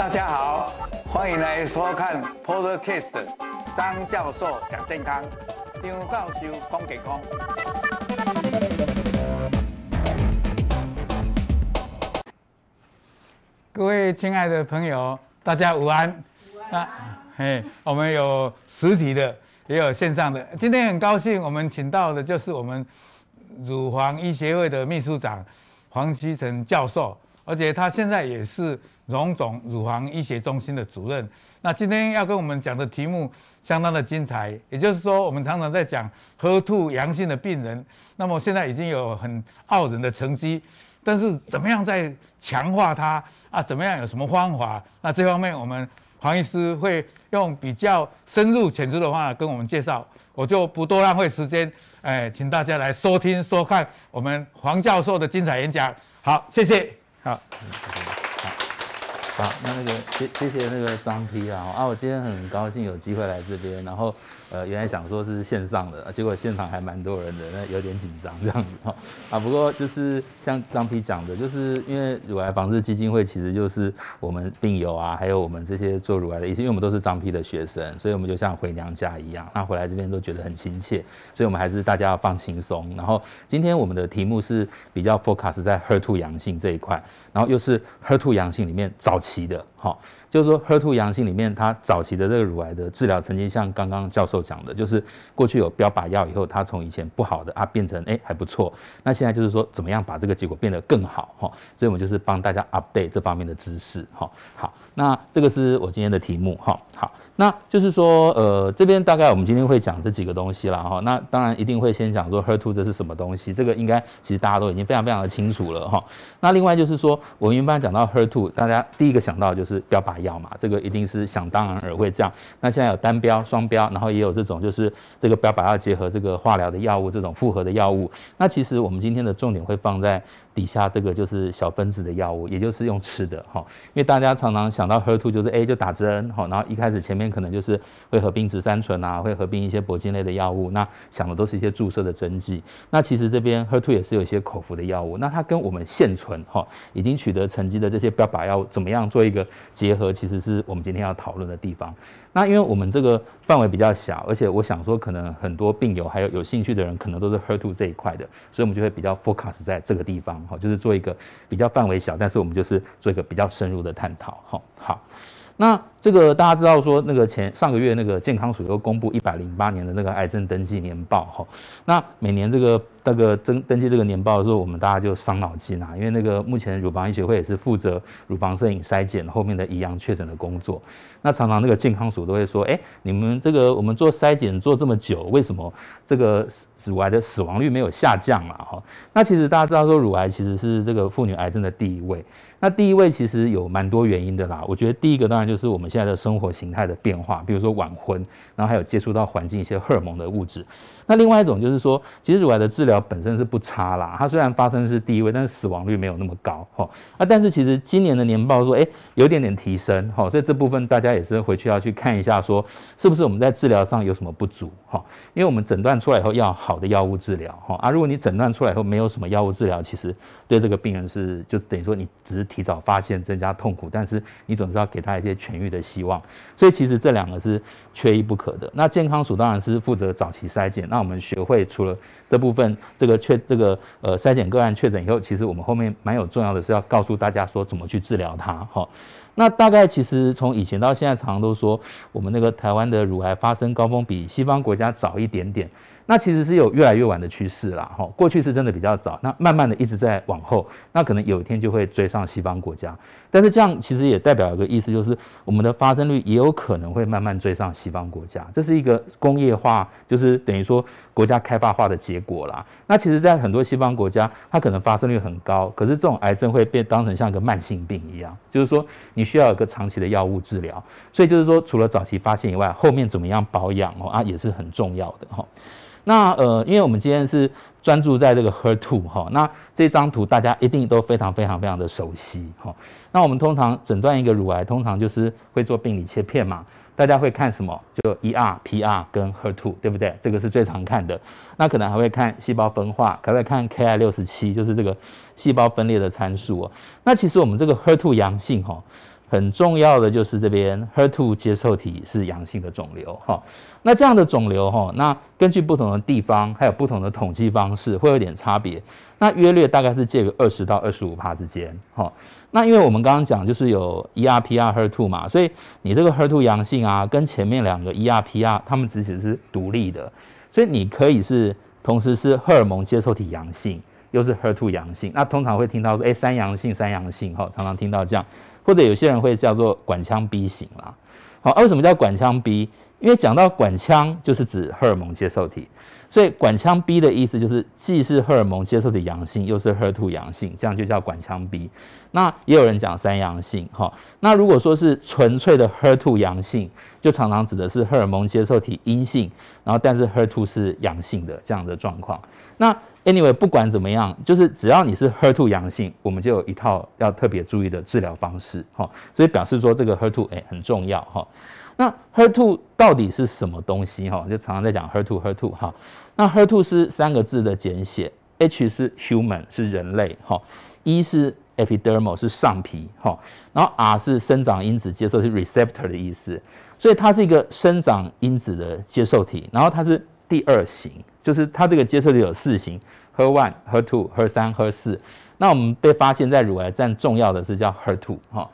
大家好，欢迎来收看 Podcast 张教授讲健康，张教授讲健康。各位亲爱的朋友，大家午安。午安。嘿，我们有实体的，也有线上的。今天很高兴，我们请到的就是我们乳房医学会的秘书长黄希成教授。而且他现在也是荣总乳房医学中心的主任。那今天要跟我们讲的题目相当的精彩，也就是说，我们常常在讲喝吐阳性的病人，那么现在已经有很傲人的成绩，但是怎么样再强化它啊？怎么样有什么方法？那这方面我们黄医师会用比较深入浅出的话跟我们介绍，我就不多浪费时间，哎，请大家来收听收看我们黄教授的精彩演讲。好，谢谢。あ。り谢好，那那个谢谢那个张 P 啊，啊，我今天很高兴有机会来这边，然后。呃，原来想说是线上的，结果现场还蛮多人的，那有点紧张这样子哈。啊，不过就是像张批讲的，就是因为乳癌防治基金会其实就是我们病友啊，还有我们这些做乳癌的医生，因为我们都是张批的学生，所以我们就像回娘家一样，那回来这边都觉得很亲切，所以我们还是大家要放轻松。然后今天我们的题目是比较 focus 在 HER2 阳性这一块，然后又是 HER2 阳性里面早期的哈。就是说，HER2 阳性里面，它早期的这个乳癌的治疗，曾经像刚刚教授讲的，就是过去有标靶药以后，它从以前不好的啊变成哎还不错，那现在就是说，怎么样把这个结果变得更好哈？所以我们就是帮大家 update 这方面的知识哈。好，那这个是我今天的题目哈。好。那就是说，呃，这边大概我们今天会讲这几个东西了哈。那当然一定会先讲说 HER2 这是什么东西，这个应该其实大家都已经非常非常的清楚了哈。那另外就是说，我们一般讲到 HER2，大家第一个想到就是标靶药嘛，这个一定是想当然而会这样。那现在有单标、双标，然后也有这种就是这个标靶药结合这个化疗的药物，这种复合的药物。那其实我们今天的重点会放在。底下这个就是小分子的药物，也就是用吃的哈，因为大家常常想到 HER2 就是 A 就打针哈，然后一开始前面可能就是会合并植三醇啊，会合并一些铂金类的药物，那想的都是一些注射的针剂。那其实这边 HER2 也是有一些口服的药物，那它跟我们现存哈已经取得成绩的这些标靶药物怎么样做一个结合，其实是我们今天要讨论的地方。那因为我们这个范围比较小，而且我想说可能很多病友还有有兴趣的人可能都是 HER2 这一块的，所以我们就会比较 focus 在这个地方。哈，就是做一个比较范围小，但是我们就是做一个比较深入的探讨。哈，好，那这个大家知道说，那个前上个月那个健康署又公布一百零八年的那个癌症登记年报。哈，那每年这个那个登登记这个年报的时候，我们大家就伤脑筋啊，因为那个目前乳房医学会也是负责乳房摄影筛检后面的遗阳确诊的工作。那常常那个健康署都会说，哎，你们这个我们做筛检做这么久，为什么这个乳癌的死亡率没有下降了？哈，那其实大家知道说，乳癌其实是这个妇女癌症的第一位。那第一位其实有蛮多原因的啦。我觉得第一个当然就是我们现在的生活形态的变化，比如说晚婚，然后还有接触到环境一些荷尔蒙的物质。那另外一种就是说，其实乳癌的治疗本身是不差啦，它虽然发生是第一位，但是死亡率没有那么高哈。啊，但是其实今年的年报说，哎，有点点提升哈，所以这部分大家也是回去要去看一下，说是不是我们在治疗上有什么不足哈？因为我们诊断出来以后要好的药物治疗哈啊，如果你诊断出来以后没有什么药物治疗，其实对这个病人是就等于说你只是提早发现增加痛苦，但是你总是要给他一些痊愈的希望。所以其实这两个是缺一不可的。那健康署当然是负责早期筛检，那我们学会除了这部分，这个确这个呃筛检个案确诊以后，其实我们后面蛮有重要的是要告诉大家说怎么去治疗它哈。那大概其实从以前到现在，常常都说我们那个台湾的乳癌发生高峰比西方国家早一点点。那其实是有越来越晚的趋势啦，哈，过去是真的比较早，那慢慢的一直在往后，那可能有一天就会追上西方国家，但是这样其实也代表一个意思，就是我们的发生率也有可能会慢慢追上西方国家，这是一个工业化，就是等于说国家开发化的结果啦。那其实，在很多西方国家，它可能发生率很高，可是这种癌症会被当成像一个慢性病一样，就是说你需要有个长期的药物治疗，所以就是说除了早期发现以外，后面怎么样保养哦啊也是很重要的哈。那呃，因为我们今天是专注在这个 HER2 哈，那这张图大家一定都非常非常非常的熟悉哈。那我们通常诊断一个乳癌，通常就是会做病理切片嘛，大家会看什么？就 ER、PR 跟 HER2，对不对？这个是最常看的。那可能还会看细胞分化，还会看 Ki67，就是这个细胞分裂的参数哦。那其实我们这个 HER2 阳性哈。很重要的就是这边 HER2 接受体是阳性的肿瘤哈。那这样的肿瘤哈，那根据不同的地方还有不同的统计方式会有点差别。那约略大概是介于二十到二十五帕之间哈。那因为我们刚刚讲就是有 ER/PR HER2 嘛，所以你这个 HER2 阳性啊，跟前面两个 ER/PR 它们其实是独立的，所以你可以是同时是荷尔蒙接受体阳性。又是 HER2 阳性，那通常会听到说，哎，三阳性，三阳性，哈，常常听到这样，或者有些人会叫做管腔 B 型啦，好，为什么叫管腔 B？因为讲到管腔就是指荷尔蒙接受体，所以管腔 B 的意思就是既是荷尔蒙接受体阳性，又是 HER2 阳性，这样就叫管腔 B。那也有人讲三阳性，哈，那如果说是纯粹的 HER2 阳性，就常常指的是荷尔蒙接受体阴性，然后但是 HER2 是阳性的这样的状况。那 Anyway，不管怎么样，就是只要你是 HER2 阳性，我们就有一套要特别注意的治疗方式，哈，所以表示说这个 HER2 哎很重要，哈。那 HER2 到底是什么东西，哈？就常常在讲 HER2 HER2 哈。那 HER2 是三个字的简写，H 是 human 是人类，哈，E 是 epidermal 是上皮，哈，然后 R 是生长因子接受是 receptor 的意思，所以它是一个生长因子的接受体，然后它是第二型。就是它这个接受体有四型，HER1、HER2、HER3、HER4。那我们被发现，在乳癌占重要的是叫 HER2 哈。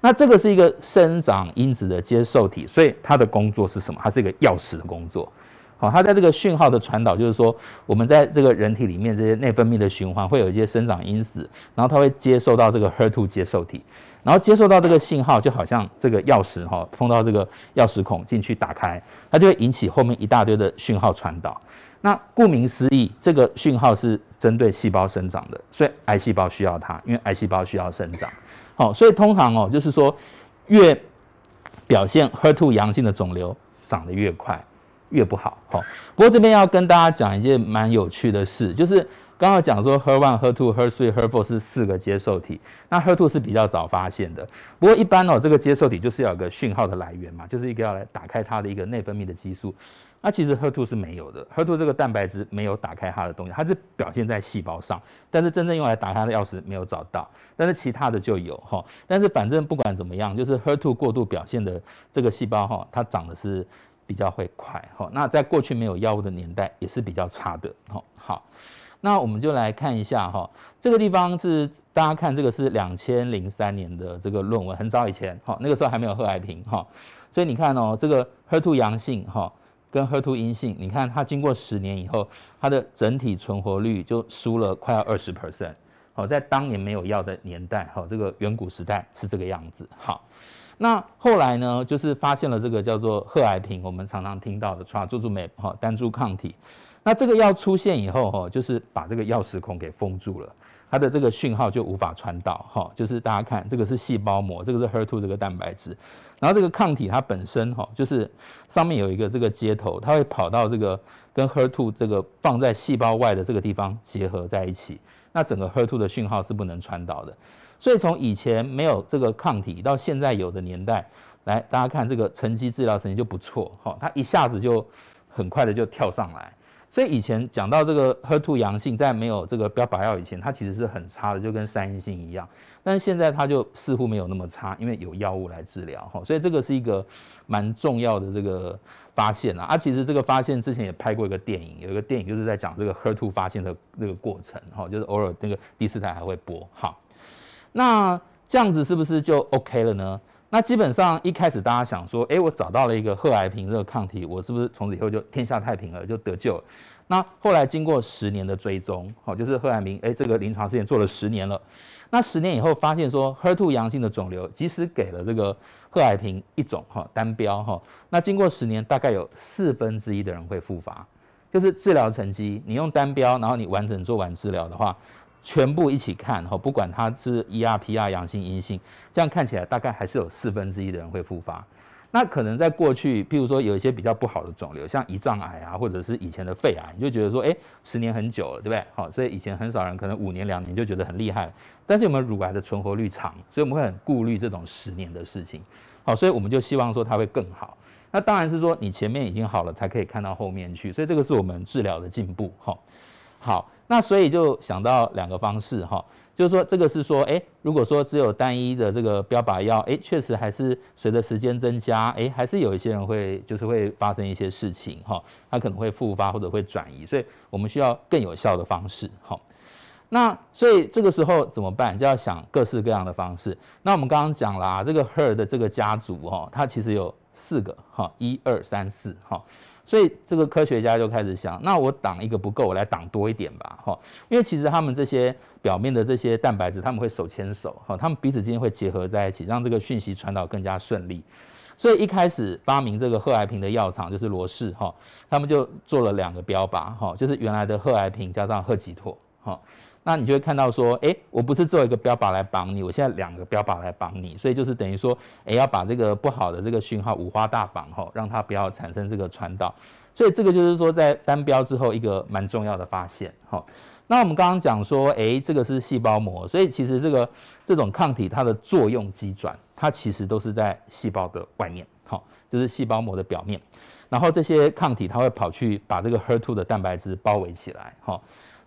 那这个是一个生长因子的接受体，所以它的工作是什么？它是一个钥匙的工作。好，它在这个讯号的传导，就是说我们在这个人体里面这些内分泌的循环会有一些生长因子，然后它会接受到这个 HER2 接受体，然后接受到这个信号，就好像这个钥匙哈，碰到这个钥匙孔进去打开，它就会引起后面一大堆的讯号传导。那顾名思义，这个讯号是针对细胞生长的，所以癌细胞需要它，因为癌细胞需要生长。好，所以通常哦，就是说越表现 HER2 阳性的肿瘤长得越快，越不好。好，不过这边要跟大家讲一件蛮有趣的事，就是刚刚讲说 HER1、HER2、HER3、HER4 是四个接受体，那 HER2 是比较早发现的。不过一般哦，这个接受体就是要有个讯号的来源嘛，就是一个要来打开它的一个内分泌的激素。那其实 HER2 是没有的，HER2 这个蛋白质没有打开它的东西，它是表现在细胞上，但是真正用来打开它的钥匙没有找到，但是其他的就有哈。但是反正不管怎么样，就是 HER2 过度表现的这个细胞哈，它长得是比较会快哈。那在过去没有药物的年代也是比较差的哈。好，那我们就来看一下哈，这个地方是大家看这个是两千零三年的这个论文，很早以前哈，那个时候还没有贺癌平哈，所以你看哦，这个 HER2 阳性哈。跟 HER2 阴性，你看它经过十年以后，它的整体存活率就输了快要二十 percent。好，在当年没有药的年代，好，这个远古时代是这个样子。好，那后来呢，就是发现了这个叫做贺癌平，我们常常听到的 trazumab 哈单株抗体。那这个药出现以后，哈，就是把这个钥匙孔给封住了。它的这个讯号就无法传导，哈，就是大家看这个是细胞膜，这个是 HER2 这个蛋白质，然后这个抗体它本身，哈，就是上面有一个这个接头，它会跑到这个跟 HER2 这个放在细胞外的这个地方结合在一起，那整个 HER2 的讯号是不能传导的，所以从以前没有这个抗体到现在有的年代，来大家看这个沉积治疗成绩就不错，哈，它一下子就很快的就跳上来。所以以前讲到这个 HER2 阳性，在没有这个标靶药以前，它其实是很差的，就跟三阴性一样。但是现在它就似乎没有那么差，因为有药物来治疗哈。所以这个是一个蛮重要的这个发现啊。啊，其实这个发现之前也拍过一个电影，有一个电影就是在讲这个 HER2 发现的那个过程哈，就是偶尔那个第四台还会播。哈，那这样子是不是就 OK 了呢？那基本上一开始大家想说，哎，我找到了一个贺癌平这个抗体，我是不是从此以后就天下太平了，就得救了？那后来经过十年的追踪，好，就是贺癌平，哎，这个临床试验做了十年了。那十年以后发现说，HER2 阳性的肿瘤，即使给了这个贺癌平一种哈单标哈，那经过十年，大概有四分之一的人会复发，就是治疗成绩，你用单标，然后你完整做完治疗的话。全部一起看哈，不管它是 ER、PR 阳性、阴性，这样看起来大概还是有四分之一的人会复发。那可能在过去，譬如说有一些比较不好的肿瘤，像胰脏癌啊，或者是以前的肺癌，你就觉得说，哎，十年很久了，对不对？好，所以以前很少人可能五年、两年就觉得很厉害。但是我们乳癌的存活率长，所以我们会很顾虑这种十年的事情。好，所以我们就希望说它会更好。那当然是说你前面已经好了，才可以看到后面去。所以这个是我们治疗的进步。好。好，那所以就想到两个方式哈，就是说这个是说，哎，如果说只有单一的这个标靶药，哎，确实还是随着时间增加，哎，还是有一些人会就是会发生一些事情哈，他可能会复发或者会转移，所以我们需要更有效的方式哈。那所以这个时候怎么办？就要想各式各样的方式。那我们刚刚讲啦，这个 HER 的这个家族哈，它其实有四个哈，一二三四哈。所以这个科学家就开始想，那我挡一个不够，我来挡多一点吧哈。因为其实他们这些表面的这些蛋白质，他们会手牵手哈，他们彼此之间会结合在一起，让这个讯息传导更加顺利。所以一开始发明这个贺癌平的药厂就是罗氏哈，他们就做了两个标靶哈，就是原来的贺癌平加上贺吉妥好。那你就会看到说，哎，我不是做一个标靶来绑你，我现在两个标靶来绑你，所以就是等于说，哎，要把这个不好的这个讯号五花大绑哈，让它不要产生这个传导。所以这个就是说，在单标之后一个蛮重要的发现哈。那我们刚刚讲说，哎，这个是细胞膜，所以其实这个这种抗体它的作用机转，它其实都是在细胞的外面，哈，就是细胞膜的表面。然后这些抗体它会跑去把这个 HER2 的蛋白质包围起来，哈。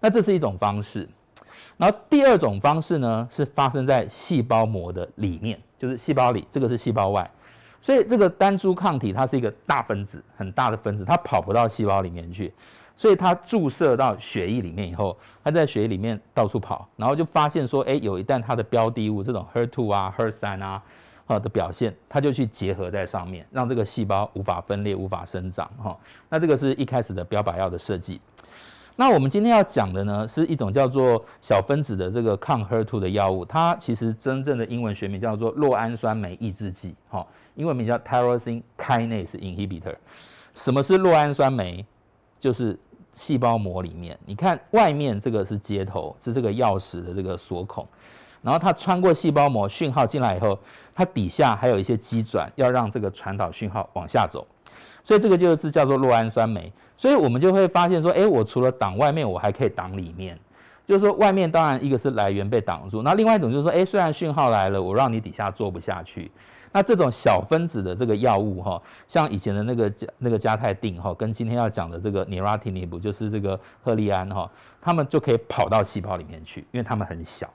那这是一种方式。然后第二种方式呢，是发生在细胞膜的里面，就是细胞里，这个是细胞外，所以这个单株抗体它是一个大分子，很大的分子，它跑不到细胞里面去，所以它注射到血液里面以后，它在血液里面到处跑，然后就发现说，哎，有一旦它的标的物这种 HER2 啊、HER3 啊，好的表现，它就去结合在上面，让这个细胞无法分裂、无法生长，哈，那这个是一开始的标靶药的设计。那我们今天要讲的呢，是一种叫做小分子的这个抗 HER2 的药物，它其实真正的英文学名叫做酪氨酸酶抑制剂，哈，英文名叫 tyrosine kinase inhibitor。什么是酪氨酸酶？就是细胞膜里面，你看外面这个是接头，是这个钥匙的这个锁孔，然后它穿过细胞膜，讯号进来以后，它底下还有一些机转，要让这个传导讯号往下走。所以这个就是叫做酪氨酸酶，所以我们就会发现说，哎，我除了挡外面，我还可以挡里面。就是说，外面当然一个是来源被挡住，那另外一种就是说，哎，虽然讯号来了，我让你底下做不下去。那这种小分子的这个药物哈，像以前的那个加那个加泰定哈，跟今天要讲的这个 neratinib 就是这个赫利安哈，他们就可以跑到细胞里面去，因为它们很小。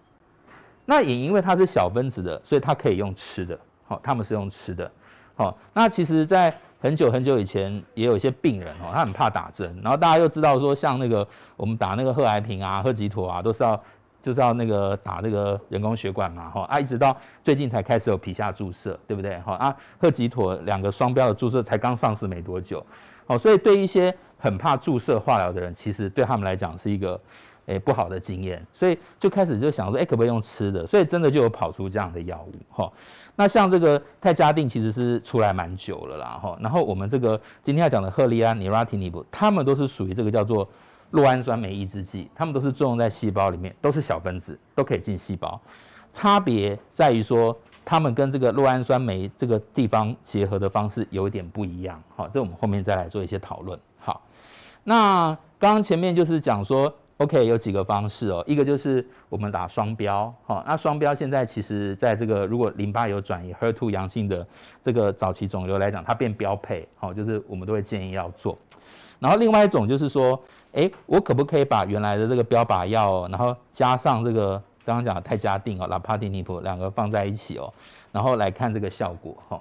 那也因为它是小分子的，所以它可以用吃的，好，他们是用吃的。好，那其实，在很久很久以前，也有一些病人哦，他很怕打针，然后大家又知道说，像那个我们打那个贺癌平啊、贺吉妥啊，都是要就是要那个打那个人工血管嘛，哈啊，一直到最近才开始有皮下注射，对不对？哈啊，贺吉妥两个双标的注射才刚上市没多久，好，所以对一些很怕注射化疗的人，其实对他们来讲是一个。诶，不好的经验，所以就开始就想说，诶，可不可以用吃的？所以真的就有跑出这样的药物哈。那像这个泰嘉定其实是出来蛮久了啦哈。然后我们这个今天要讲的赫利安、尼拉提尼布，他们都是属于这个叫做酪氨酸酶抑制剂，他们都是作用在细胞里面，都是小分子，都可以进细胞。差别在于说，他们跟这个酪氨酸酶这个地方结合的方式有一点不一样。好，这我们后面再来做一些讨论。好，那刚刚前面就是讲说。OK，有几个方式哦，一个就是我们打双标，哈，那双标现在其实在这个如果淋巴有转移 HER2 阳性的这个早期肿瘤来讲，它变标配，好，就是我们都会建议要做。然后另外一种就是说，诶，我可不可以把原来的这个标靶药，然后加上这个刚刚讲的泰嘉定哦，Lapatinib 两个放在一起哦，然后来看这个效果，哈。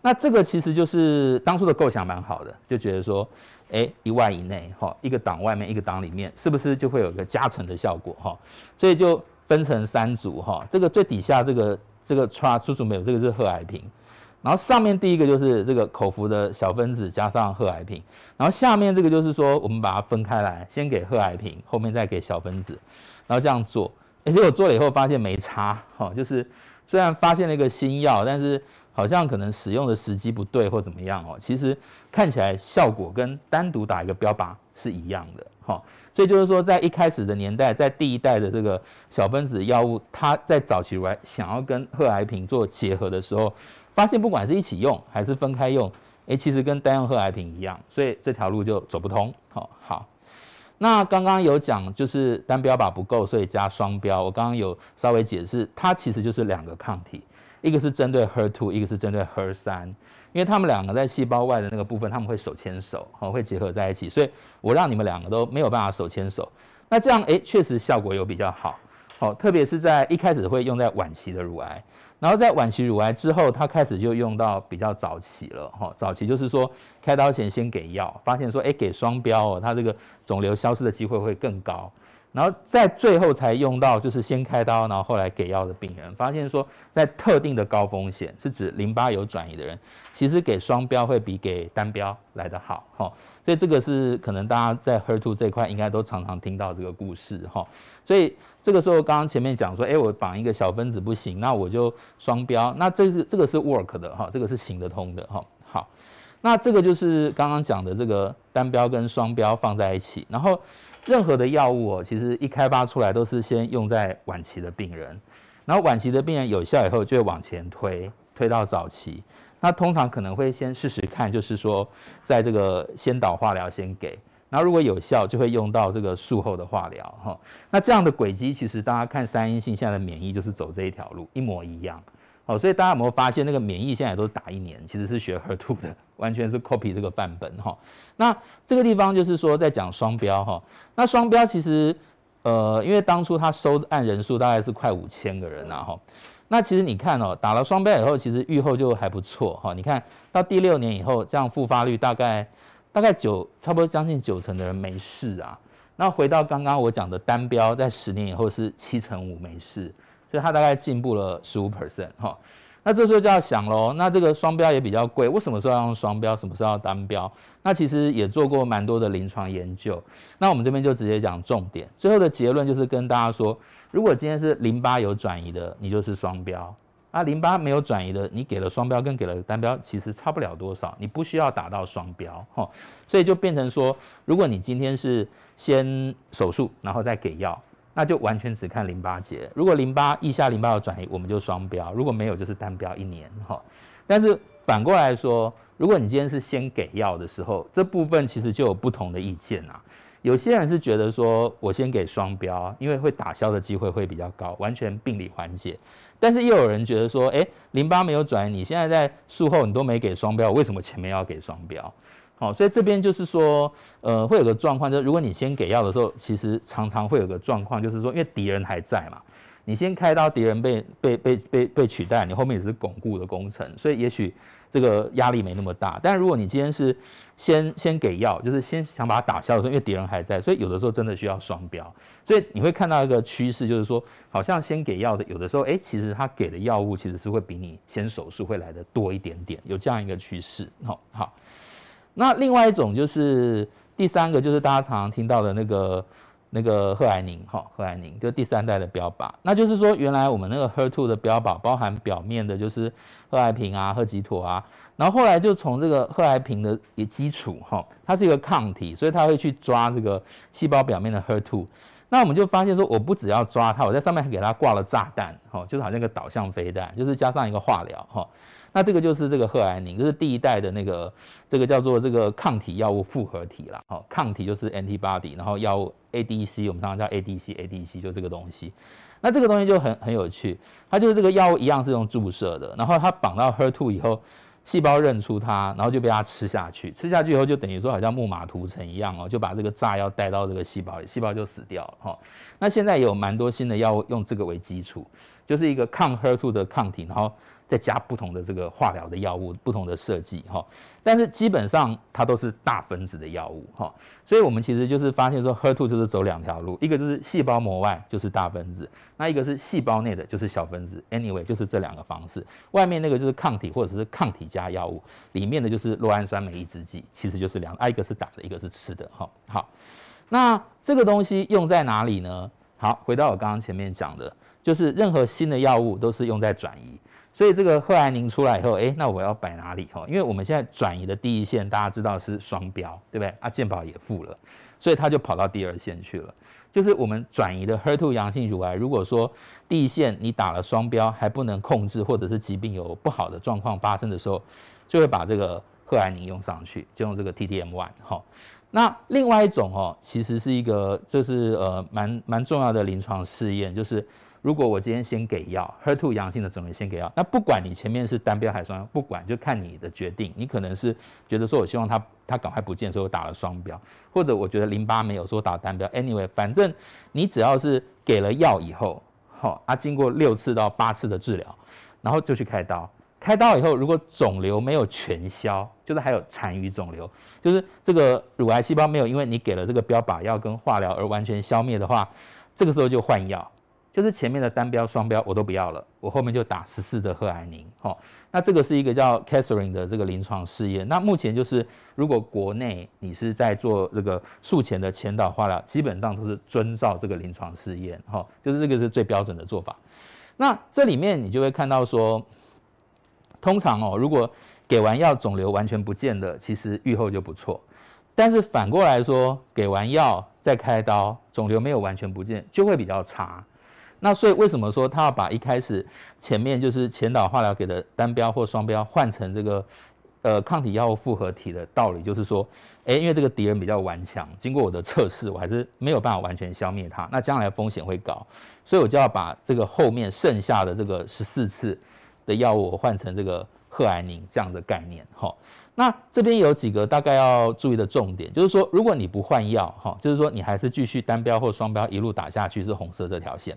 那这个其实就是当初的构想蛮好的，就觉得说。哎，一万以内哈，一个档外面，一个档里面，是不是就会有个加成的效果哈？所以就分成三组哈。这个最底下这个这个 trastuzumab 这个是贺海平，然后上面第一个就是这个口服的小分子加上贺海平，然后下面这个就是说我们把它分开来，先给贺海平，后面再给小分子，然后这样做。哎，结果做了以后发现没差哈，就是虽然发现了一个新药，但是。好像可能使用的时机不对或怎么样哦，其实看起来效果跟单独打一个标靶是一样的哈，所以就是说在一开始的年代，在第一代的这个小分子药物，它在早期来想要跟贺癌平做结合的时候，发现不管是一起用还是分开用，诶，其实跟单用贺癌平一样，所以这条路就走不通。好，好，那刚刚有讲就是单标靶不够，所以加双标。我刚刚有稍微解释，它其实就是两个抗体。一个是针对 HER2，一个是针对 HER3，因为他们两个在细胞外的那个部分，他们会手牵手，哦，会结合在一起。所以我让你们两个都没有办法手牵手，那这样哎，确实效果有比较好，好，特别是在一开始会用在晚期的乳癌，然后在晚期乳癌之后，他开始就用到比较早期了，哈，早期就是说开刀前先给药，发现说哎，给双标哦，他这个肿瘤消失的机会会更高。然后在最后才用到，就是先开刀，然后后来给药的病人，发现说在特定的高风险，是指淋巴有转移的人，其实给双标会比给单标来得好，哈。所以这个是可能大家在 HER2 这块应该都常常听到这个故事，哈。所以这个时候刚刚前面讲说，哎，我绑一个小分子不行，那我就双标，那这是这个是 work 的，哈，这个是行得通的，哈。好，那这个就是刚刚讲的这个单标跟双标放在一起，然后。任何的药物哦，其实一开发出来都是先用在晚期的病人，然后晚期的病人有效以后就会往前推，推到早期。那通常可能会先试试看，就是说在这个先导化疗先给，然后如果有效就会用到这个术后的化疗哈。那这样的轨迹其实大家看三阴性现在的免疫就是走这一条路，一模一样。哦，所以大家有没有发现那个免疫现在都打一年，其实是学 HER2 的，完全是 copy 这个范本哈。那这个地方就是说在讲双标哈。那双标其实，呃，因为当初他收案人数大概是快五千个人呐哈。那其实你看哦，打了双标以后，其实预后就还不错哈。你看到第六年以后，这样复发率大概大概九，差不多将近九成的人没事啊。那回到刚刚我讲的单标，在十年以后是七成五没事。所以它大概进步了十五 percent 哈，那这时候就要想喽，那这个双标也比较贵，为什么说要用双标，什么时候要单标？那其实也做过蛮多的临床研究，那我们这边就直接讲重点，最后的结论就是跟大家说，如果今天是淋巴有转移的，你就是双标；啊，淋巴没有转移的，你给了双标跟给了单标其实差不了多少，你不需要打到双标哈，所以就变成说，如果你今天是先手术，然后再给药。那就完全只看淋巴结，如果淋巴腋下淋巴有转移，我们就双标；如果没有，就是单标一年哈。但是反过来说，如果你今天是先给药的时候，这部分其实就有不同的意见啊。有些人是觉得说我先给双标，因为会打消的机会会比较高，完全病理缓解。但是又有人觉得说，诶，淋巴没有转移，你现在在术后你都没给双标，为什么前面要给双标？好，所以这边就是说，呃，会有个状况，就是如果你先给药的时候，其实常常会有个状况，就是说，因为敌人还在嘛，你先开刀，敌人被被被被被取代，你后面也是巩固的工程，所以也许这个压力没那么大。但如果你今天是先先给药，就是先想把它打消的时候，因为敌人还在，所以有的时候真的需要双标。所以你会看到一个趋势，就是说，好像先给药的，有的时候，哎，其实他给的药物其实是会比你先手术会来的多一点点，有这样一个趋势。好，好。那另外一种就是第三个，就是大家常常听到的那个那个贺癌宁哈，贺癌宁就第三代的标靶，那就是说原来我们那个 HER2 的标靶包含表面的就是贺癌平啊、贺吉妥啊，然后后来就从这个贺癌平的也基础哈，它是一个抗体，所以它会去抓这个细胞表面的 HER2，那我们就发现说，我不只要抓它，我在上面还给它挂了炸弹哈，就是好像一个导向飞弹，就是加上一个化疗哈。那这个就是这个贺癌宁，就是第一代的那个，这个叫做这个抗体药物复合体啦。好，抗体就是 antibody，然后药物 ADC，我们常常叫 ADC，ADC 就这个东西。那这个东西就很很有趣，它就是这个药物一样是用注射的，然后它绑到 HER2 以后，细胞认出它，然后就被它吃下去。吃下去以后就等于说好像木马屠城一样哦，就把这个炸药带到这个细胞里，细胞就死掉了哈。那现在有蛮多新的药物用这个为基础，就是一个抗 HER2 的抗体，然后。再加不同的这个化疗的药物，不同的设计哈，但是基本上它都是大分子的药物哈，所以我们其实就是发现说，HER2 就是走两条路，一个就是细胞膜外就是大分子，那一个是细胞内的就是小分子，anyway 就是这两个方式，外面那个就是抗体或者是抗体加药物，里面的就是酪氨酸酶抑制剂，其实就是两，啊一个是打的，一个是吃的哈，好，那这个东西用在哪里呢？好，回到我刚刚前面讲的，就是任何新的药物都是用在转移。所以这个贺癌宁出来以后，哎，那我要摆哪里？哈，因为我们现在转移的第一线，大家知道是双标，对不对？啊，健保也付了，所以他就跑到第二线去了。就是我们转移的 HER2 阳性乳癌，如果说第一线你打了双标还不能控制，或者是疾病有不好的状况发生的时候，就会把这个贺癌宁用上去，就用这个 T-DM1。哈，那另外一种哦，其实是一个就是呃蛮蛮重要的临床试验，就是。如果我今天先给药，HER2 阳性的肿瘤先给药，那不管你前面是单标还是双标，不管就看你的决定。你可能是觉得说我希望它它赶快不见，所以我打了双标，或者我觉得淋巴没有，说打单标。Anyway，反正你只要是给了药以后，好啊，经过六次到八次的治疗，然后就去开刀。开刀以后，如果肿瘤没有全消，就是还有残余肿瘤，就是这个乳癌细胞没有因为你给了这个标靶药跟化疗而完全消灭的话，这个时候就换药，就是前面的单标、双标我都不要了，我后面就打十四的贺癌宁。好，那这个是一个叫 Catherine 的这个临床试验。那目前就是如果国内你是在做这个术前的前导化疗，基本上都是遵照这个临床试验，哈，就是这个是最标准的做法。那这里面你就会看到说。通常哦，如果给完药肿瘤完全不见的，其实预后就不错。但是反过来说，给完药再开刀，肿瘤没有完全不见，就会比较差。那所以为什么说他要把一开始前面就是前导化疗给的单标或双标换成这个呃抗体药物复合体的道理，就是说，哎，因为这个敌人比较顽强，经过我的测试，我还是没有办法完全消灭它，那将来风险会高，所以我就要把这个后面剩下的这个十四次。的药物换成这个贺癌宁这样的概念，哈，那这边有几个大概要注意的重点，就是说，如果你不换药，哈，就是说你还是继续单标或双标一路打下去是红色这条线，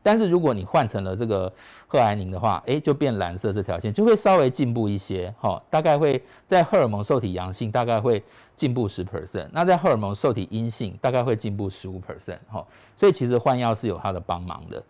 但是如果你换成了这个贺癌宁的话，诶，就变蓝色这条线，就会稍微进步一些，哈，大概会在荷尔蒙受体阳性大概会进步十 percent，那在荷尔蒙受体阴性大概会进步十五 percent，哈，所以其实换药是有它的帮忙的。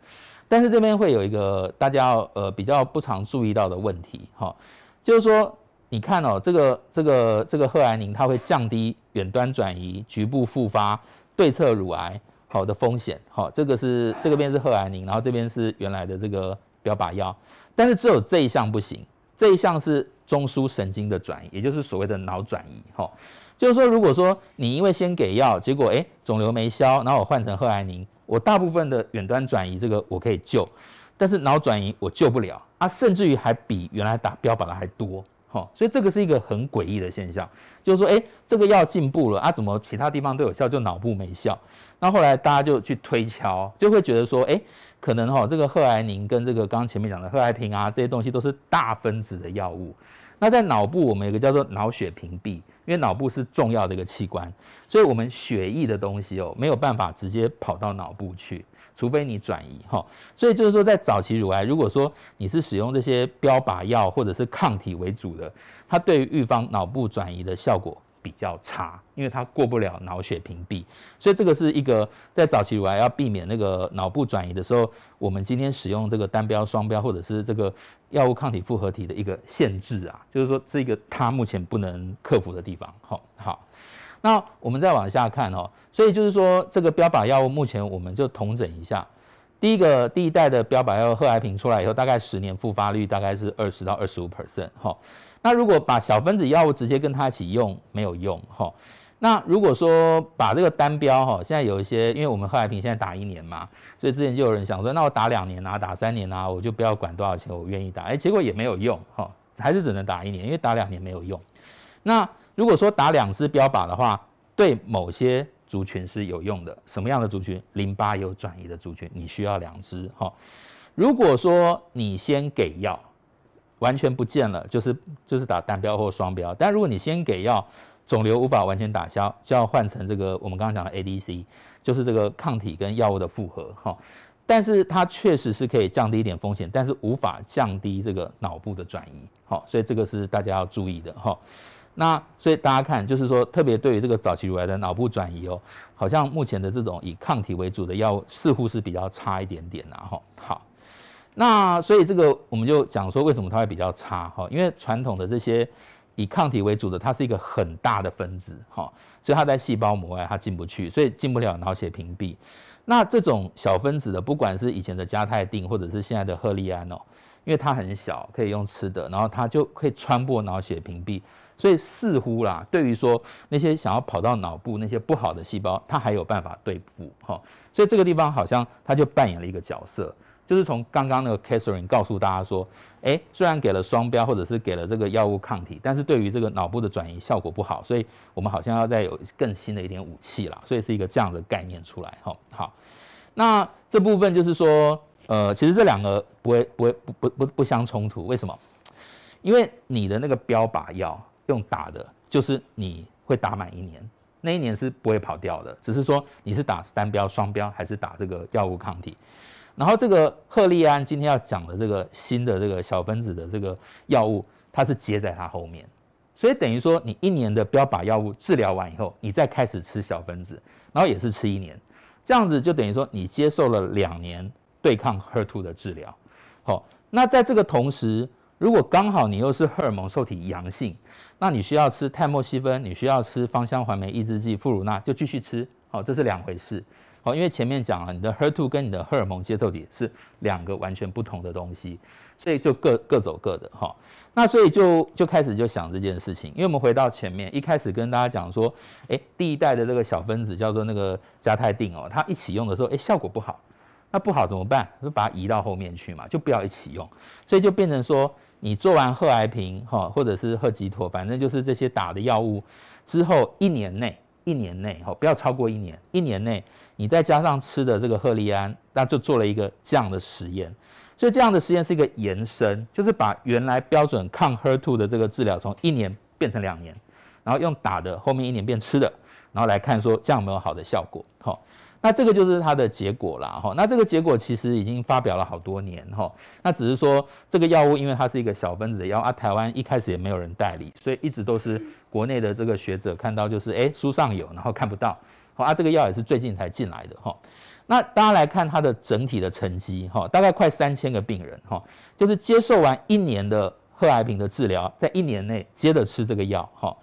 但是这边会有一个大家要呃比较不常注意到的问题哈，就是说你看哦，这个这个这个贺癌宁它会降低远端转移、局部复发、对侧乳癌好的风险，好，这个是这个边是贺癌宁，然后这边是原来的这个标靶药，但是只有这一项不行，这一项是中枢神经的转移，也就是所谓的脑转移，哈，就是说如果说你因为先给药，结果诶肿瘤没消，然后我换成贺癌宁。我大部分的远端转移这个我可以救，但是脑转移我救不了。啊，甚至于还比原来打标靶的还多，哈，所以这个是一个很诡异的现象，就是说，诶，这个药进步了啊，怎么其他地方都有效，就脑部没效？那后来大家就去推敲，就会觉得说，诶，可能哈，这个贺癌宁跟这个刚刚前面讲的贺癌平啊，这些东西都是大分子的药物。那在脑部，我们有个叫做脑血屏蔽，因为脑部是重要的一个器官，所以我们血液的东西哦，没有办法直接跑到脑部去，除非你转移哈。所以就是说，在早期乳癌，如果说你是使用这些标靶药或者是抗体为主的，它对于预防脑部转移的效果比较差，因为它过不了脑血屏蔽，所以这个是一个在早期乳癌要避免那个脑部转移的时候，我们今天使用这个单标、双标或者是这个药物抗体复合体的一个限制啊，就是说这个它目前不能克服的地方。好，好，那我们再往下看哦，所以就是说这个标靶药物目前我们就统整一下，第一个第一代的标靶药贺癌平出来以后，大概十年复发率大概是二十到二十五 percent 哈。那如果把小分子药物直接跟它一起用，没有用哈。那如果说把这个单标哈，现在有一些，因为我们贺癌平现在打一年嘛，所以之前就有人想说，那我打两年啊，打三年啊，我就不要管多少钱，我愿意打。哎，结果也没有用哈，还是只能打一年，因为打两年没有用。那如果说打两支标靶的话，对某些族群是有用的。什么样的族群？淋巴有转移的族群，你需要两支哈。如果说你先给药。完全不见了，就是就是打单标或双标。但如果你先给药，肿瘤无法完全打消，就要换成这个我们刚刚讲的 ADC，就是这个抗体跟药物的复合哈。但是它确实是可以降低一点风险，但是无法降低这个脑部的转移。好，所以这个是大家要注意的哈。那所以大家看，就是说特别对于这个早期乳癌的脑部转移哦，好像目前的这种以抗体为主的药似乎是比较差一点点呐哈。好。那所以这个我们就讲说，为什么它会比较差哈？因为传统的这些以抗体为主的，它是一个很大的分子哈，所以它在细胞膜外它进不去，所以进不了脑血屏蔽。那这种小分子的，不管是以前的加泰定或者是现在的赫利安哦，因为它很小，可以用吃的，然后它就可以穿过脑血屏蔽，所以似乎啦，对于说那些想要跑到脑部那些不好的细胞，它还有办法对付哈。所以这个地方好像它就扮演了一个角色。就是从刚刚那个 Catherine 告诉大家说，诶，虽然给了双标或者是给了这个药物抗体，但是对于这个脑部的转移效果不好，所以我们好像要再有更新的一点武器啦，所以是一个这样的概念出来哈。好，那这部分就是说，呃，其实这两个不会不会不不不不相冲突，为什么？因为你的那个标靶药用打的，就是你会打满一年，那一年是不会跑掉的，只是说你是打单标、双标还是打这个药物抗体。然后这个赫利安今天要讲的这个新的这个小分子的这个药物，它是接在它后面，所以等于说你一年的标靶药物治疗完以后，你再开始吃小分子，然后也是吃一年，这样子就等于说你接受了两年对抗 HER2 的治疗。好，那在这个同时。如果刚好你又是荷尔蒙受体阳性，那你需要吃泰莫西芬，你需要吃芳香环酶抑制剂富乳那，就继续吃。好，这是两回事。好，因为前面讲了，你的 HER2 跟你的荷尔蒙接受体是两个完全不同的东西，所以就各各走各的。哈，那所以就就开始就想这件事情。因为我们回到前面一开始跟大家讲说，诶，第一代的这个小分子叫做那个加泰定哦，它一起用的时候，诶，效果不好。那不好怎么办？就把它移到后面去嘛，就不要一起用。所以就变成说。你做完贺癌平哈，或者是贺疾妥，反正就是这些打的药物之后，一年内，一年内哈，不要超过一年，一年内你再加上吃的这个赫利安，那就做了一个这样的实验。所以这样的实验是一个延伸，就是把原来标准抗 HER2 的这个治疗从一年变成两年，然后用打的后面一年变吃的，然后来看说这样有没有好的效果哈。那这个就是它的结果啦，哈。那这个结果其实已经发表了好多年，哈。那只是说这个药物，因为它是一个小分子的药啊，台湾一开始也没有人代理，所以一直都是国内的这个学者看到就是，哎，书上有，然后看不到，好啊。这个药也是最近才进来的，哈。那大家来看它的整体的成绩，哈，大概快三千个病人，哈，就是接受完一年的贺癌平的治疗，在一年内接着吃这个药，哈。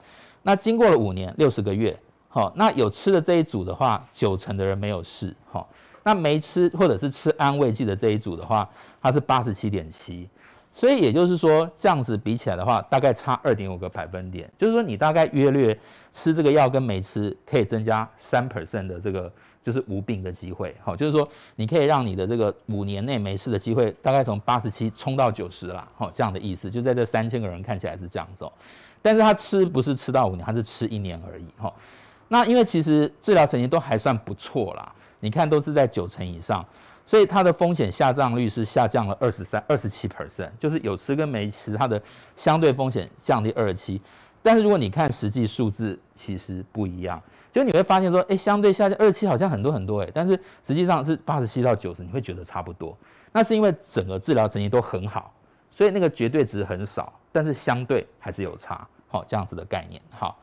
那经过了五年，六十个月。好，那有吃的这一组的话，九成的人没有事。好，那没吃或者是吃安慰剂的这一组的话，它是八十七点七，所以也就是说，这样子比起来的话，大概差二点五个百分点。就是说，你大概约略吃这个药跟没吃，可以增加三 percent 的这个就是无病的机会。好，就是说，你可以让你的这个五年内没事的机会，大概从八十七冲到九十啦。好，这样的意思，就在这三千个人看起来是这样子。哦但是他吃不是吃到五年，他是吃一年而已。哈。那因为其实治疗成绩都还算不错啦，你看都是在九成以上，所以它的风险下降率是下降了二十三、二十七 percent，就是有吃跟没吃，它的相对风险降低二十七。但是如果你看实际数字，其实不一样，就你会发现说，哎，相对下降二十七好像很多很多哎，但是实际上是八十七到九十，你会觉得差不多。那是因为整个治疗成绩都很好，所以那个绝对值很少，但是相对还是有差，好，这样子的概念，好，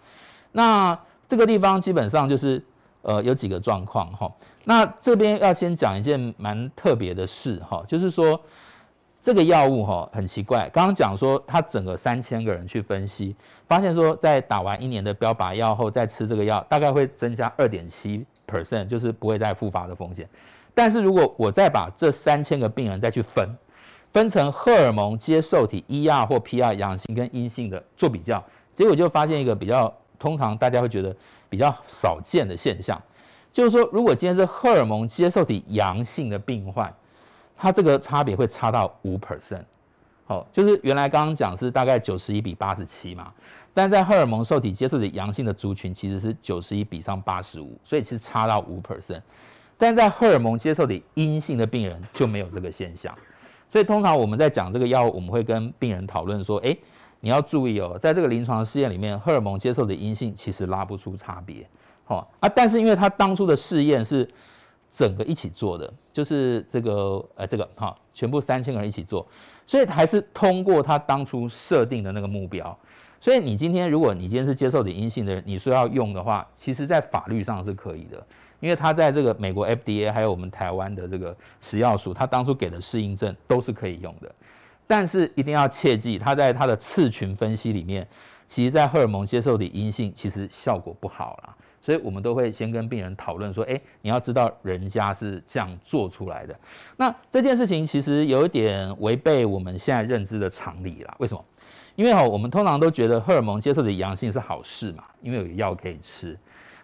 那。这个地方基本上就是，呃，有几个状况哈。那这边要先讲一件蛮特别的事哈，就是说这个药物哈很奇怪。刚刚讲说他整个三千个人去分析，发现说在打完一年的标靶药后再吃这个药，大概会增加二点七 percent，就是不会再复发的风险。但是如果我再把这三千个病人再去分，分成荷尔蒙接受体 ER 或 PR 阳性跟阴性的做比较，结果就发现一个比较。通常大家会觉得比较少见的现象，就是说，如果今天是荷尔蒙接受体阳性的病患，它这个差别会差到五 percent。好，就是原来刚刚讲是大概九十一比八十七嘛，但在荷尔蒙受体接受体阳性的族群其实是九十一比上八十五，所以其实差到五 percent。但在荷尔蒙接受体阴性的病人就没有这个现象，所以通常我们在讲这个药物，我们会跟病人讨论说，诶。你要注意哦，在这个临床试验里面，荷尔蒙接受的阴性其实拉不出差别，好啊，但是因为他当初的试验是整个一起做的，就是这个呃这个哈，全部三千个人一起做，所以还是通过他当初设定的那个目标。所以你今天如果你今天是接受的阴性的人，你说要用的话，其实在法律上是可以的，因为他在这个美国 FDA 还有我们台湾的这个食药署，他当初给的适应症都是可以用的。但是一定要切记，它在它的次群分析里面，其实在荷尔蒙接受体阴性，其实效果不好啦。所以我们都会先跟病人讨论说，诶，你要知道人家是这样做出来的。那这件事情其实有一点违背我们现在认知的常理啦。为什么？因为哈，我们通常都觉得荷尔蒙接受体阳性是好事嘛，因为有药可以吃。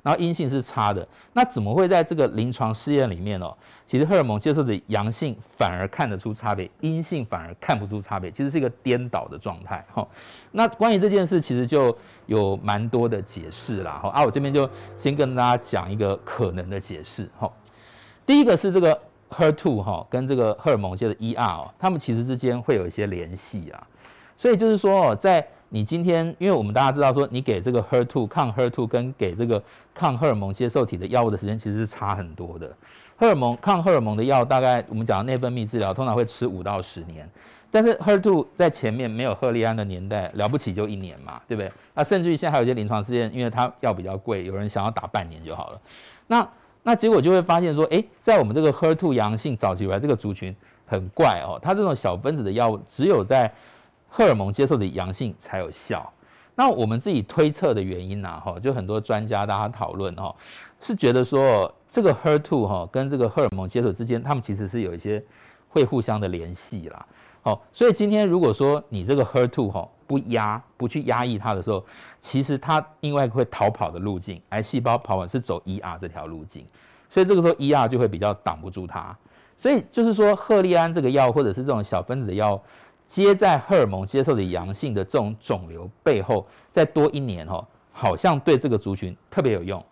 然后阴性是差的，那怎么会在这个临床试验里面哦？其实荷尔蒙接受的阳性反而看得出差别，阴性反而看不出差别，其实是一个颠倒的状态哈。那关于这件事，其实就有蛮多的解释啦哈。啊，我这边就先跟大家讲一个可能的解释哈。第一个是这个 HER2 哈跟这个荷尔蒙界的 ER 哦，它们其实之间会有一些联系啊。所以就是说哦，在你今天，因为我们大家知道说，你给这个 HER2 抗 HER2 跟给这个抗荷尔蒙接受体的药物的时间其实是差很多的。荷尔蒙抗荷尔蒙的药大概我们讲的内分泌治疗通常会吃五到十年，但是 HER2 在前面没有赫利安的年代了不起就一年嘛，对不对？那甚至于现在还有一些临床试验，因为它药比较贵，有人想要打半年就好了。那那结果就会发现说，诶，在我们这个 HER2 阳性早期以来这个族群很怪哦，它这种小分子的药物只有在荷尔蒙接受的阳性才有效。那我们自己推测的原因呢，哈，就很多专家大家讨论哈，是觉得说这个 HER2 哈跟这个荷尔蒙接受之间，他们其实是有一些会互相的联系啦。好，所以今天如果说你这个 HER2 哈不压不去压抑它的时候，其实它另外会逃跑的路径，癌细胞跑完是走 ER 这条路径，所以这个时候 ER 就会比较挡不住它。所以就是说，赫利安这个药或者是这种小分子的药。接在荷尔蒙接受的阳性的这种肿瘤背后，再多一年哦，好像对这个族群特别有用，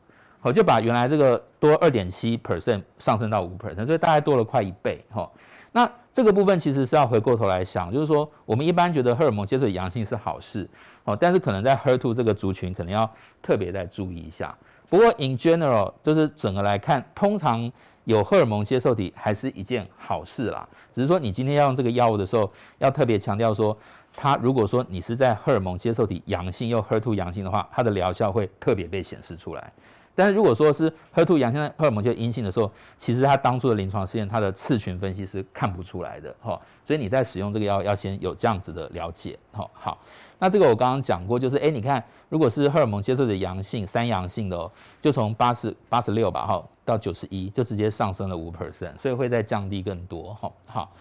好，就把原来这个多二点七 percent 上升到五 percent，所以大概多了快一倍哈。那这个部分其实是要回过头来想，就是说我们一般觉得荷尔蒙接受阳性是好事哦，但是可能在 HER2 这个族群可能要特别再注意一下。不过 in general 就是整个来看，通常。有荷尔蒙接受体还是一件好事啦，只是说你今天要用这个药物的时候，要特别强调说，它如果说你是在荷尔蒙接受体阳性又 HER2 阳性的话，它的疗效会特别被显示出来。但是如果说是 HER2 阳性荷尔蒙就阴性的时候，其实它当初的临床试验，它的次群分析是看不出来的哈。所以你在使用这个药要先有这样子的了解哈。好，那这个我刚刚讲过，就是哎，你看如果是荷尔蒙接受的阳性三阳性的哦，就从八十八十六吧哈到九十一，就直接上升了五 percent，所以会再降低更多哈。好，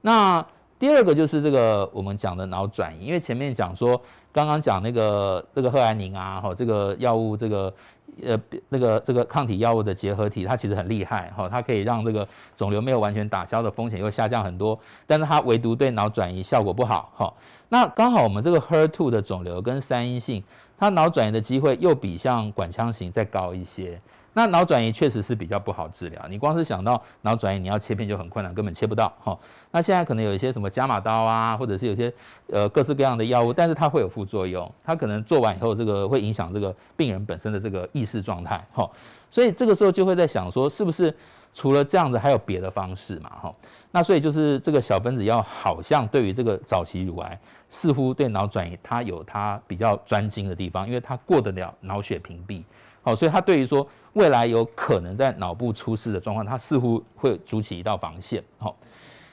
那。第二个就是这个我们讲的脑转移，因为前面讲说，刚刚讲那个这个贺安宁啊，哈，这个药物这个呃那个这个抗体药物的结合体，它其实很厉害哈，它可以让这个肿瘤没有完全打消的风险又下降很多，但是它唯独对脑转移效果不好哈。那刚好我们这个 HER2 的肿瘤跟三阴性，它脑转移的机会又比像管腔型再高一些。那脑转移确实是比较不好治疗，你光是想到脑转移，你要切片就很困难，根本切不到哈。那现在可能有一些什么伽马刀啊，或者是有些呃各式各样的药物，但是它会有副作用，它可能做完以后这个会影响这个病人本身的这个意识状态哈。所以这个时候就会在想说，是不是除了这样子还有别的方式嘛哈？那所以就是这个小分子药好像对于这个早期乳癌，似乎对脑转移它有它比较专精的地方，因为它过得了脑血屏蔽。好，所以它对于说未来有可能在脑部出事的状况，它似乎会筑起一道防线。好，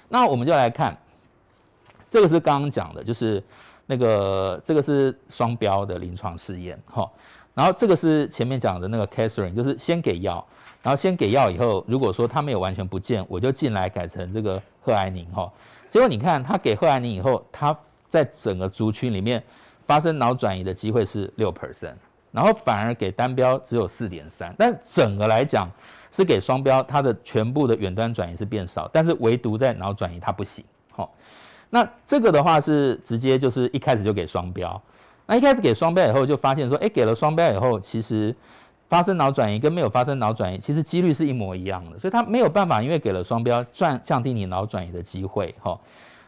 那我们就来看，这个是刚刚讲的，就是那个这个是双标的临床试验。好，然后这个是前面讲的那个 Catherine，就是先给药，然后先给药以后，如果说他没有完全不见，我就进来改成这个贺癌宁。哈，结果你看他给贺癌宁以后，他在整个族群里面发生脑转移的机会是六 percent。然后反而给单标只有四点三，但整个来讲是给双标，它的全部的远端转移是变少，但是唯独在脑转移它不行。好，那这个的话是直接就是一开始就给双标，那一开始给双标以后就发现说，哎，给了双标以后，其实发生脑转移跟没有发生脑转移，其实几率是一模一样的，所以它没有办法因为给了双标转降低你脑转移的机会。哈，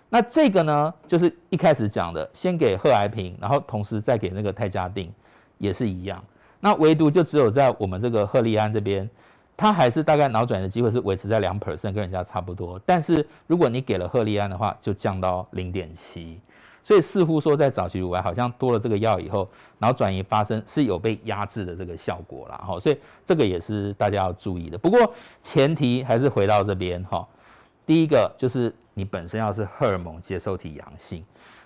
那这个呢，就是一开始讲的，先给贺癌平，然后同时再给那个泰嘉定。也是一样，那唯独就只有在我们这个赫利安这边，它还是大概脑转移的机会是维持在两 percent，跟人家差不多。但是如果你给了赫利安的话，就降到零点七，所以似乎说在早期乳癌好像多了这个药以后，脑转移发生是有被压制的这个效果啦。哈。所以这个也是大家要注意的。不过前提还是回到这边哈，第一个就是你本身要是荷尔蒙接受体阳性，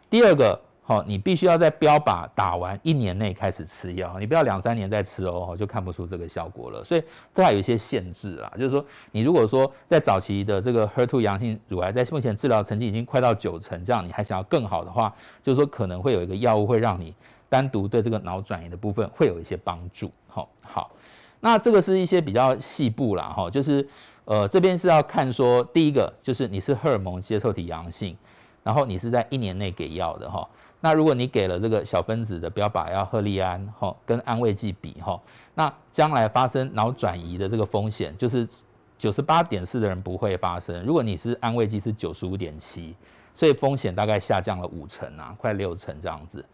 第二个。好，你必须要在标靶打完一年内开始吃药，你不要两三年再吃哦，就看不出这个效果了。所以这还有一些限制啦，就是说，你如果说在早期的这个 HER2 阳性乳癌，在目前治疗成绩已经快到九成，这样你还想要更好的话，就是说可能会有一个药物会让你单独对这个脑转移的部分会有一些帮助。好，好，那这个是一些比较细部啦，哈，就是呃这边是要看说，第一个就是你是荷尔蒙接受体阳性，然后你是在一年内给药的哈。那如果你给了这个小分子的标靶药贺利安，哈，跟安慰剂比，哈，那将来发生脑转移的这个风险，就是九十八点四的人不会发生。如果你是安慰剂是九十五点七，所以风险大概下降了五成啊，快六成这样子。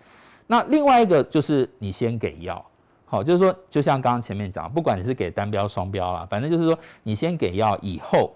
那另外一个就是你先给药，好，就是说就像刚刚前面讲，不管你是给单标双标啦，反正就是说你先给药以后，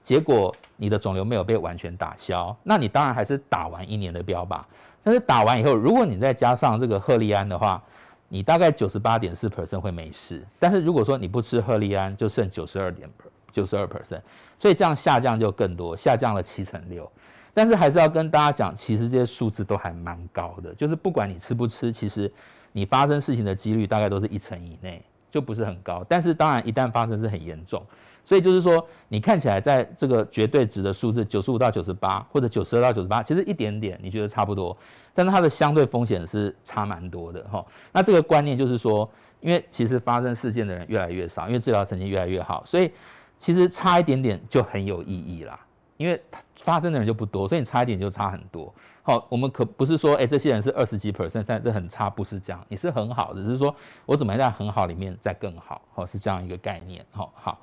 结果你的肿瘤没有被完全打消，那你当然还是打完一年的标靶。但是打完以后，如果你再加上这个赫利安的话，你大概九十八点四 percent 会没事。但是如果说你不吃赫利安，就剩九十二点九十二 percent，所以这样下降就更多，下降了七成六。但是还是要跟大家讲，其实这些数字都还蛮高的，就是不管你吃不吃，其实你发生事情的几率大概都是一成以内，就不是很高。但是当然一旦发生是很严重，所以就是说你看起来在这个绝对值的数字九十五到九十八或者九十二到九十八，其实一点点你觉得差不多，但是它的相对风险是差蛮多的哈。那这个观念就是说，因为其实发生事件的人越来越少，因为治疗成绩越来越好，所以其实差一点点就很有意义啦。因为发生的人就不多，所以你差一点就差很多。好，我们可不是说，哎，这些人是二十几 percent，现在这很差，不是这样。你是很好的，只是说我怎么样在很好里面再更好，好，是这样一个概念。好，好，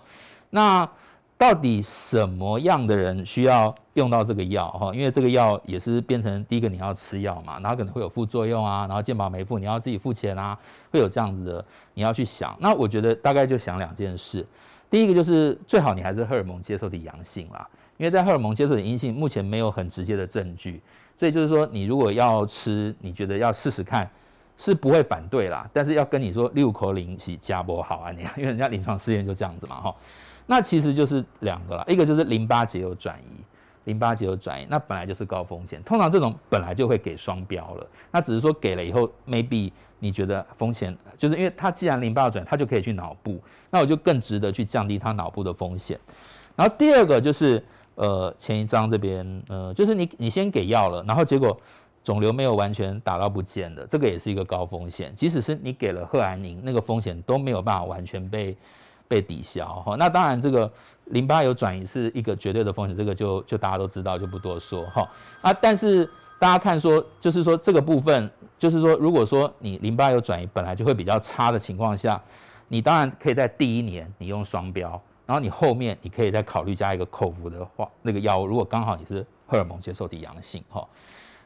那到底什么样的人需要用到这个药？哈，因为这个药也是变成第一个你要吃药嘛，然后可能会有副作用啊，然后健保没付，你要自己付钱啊，会有这样子的，你要去想。那我觉得大概就想两件事，第一个就是最好你还是荷尔蒙接受体阳性啦。因为在荷尔蒙接受的阴性，目前没有很直接的证据，所以就是说，你如果要吃，你觉得要试试看，是不会反对啦。但是要跟你说六口零洗加波好啊，你因为人家临床试验就这样子嘛，哈。那其实就是两个啦，一个就是淋巴结有转移，淋巴结有转移，那本来就是高风险，通常这种本来就会给双标了。那只是说给了以后，maybe 你觉得风险，就是因为它既然淋巴转，它就可以去脑部，那我就更值得去降低它脑部的风险。然后第二个就是。呃，前一张这边，呃，就是你你先给药了，然后结果肿瘤没有完全打到不见的，这个也是一个高风险。即使是你给了贺安宁，那个风险都没有办法完全被被抵消哈。那当然，这个淋巴有转移是一个绝对的风险，这个就就大家都知道，就不多说哈。啊，但是大家看说，就是说这个部分，就是说如果说你淋巴有转移，本来就会比较差的情况下，你当然可以在第一年你用双标。然后你后面你可以再考虑加一个口服的话，那个药物如果刚好你是荷尔蒙接受体阳性哈，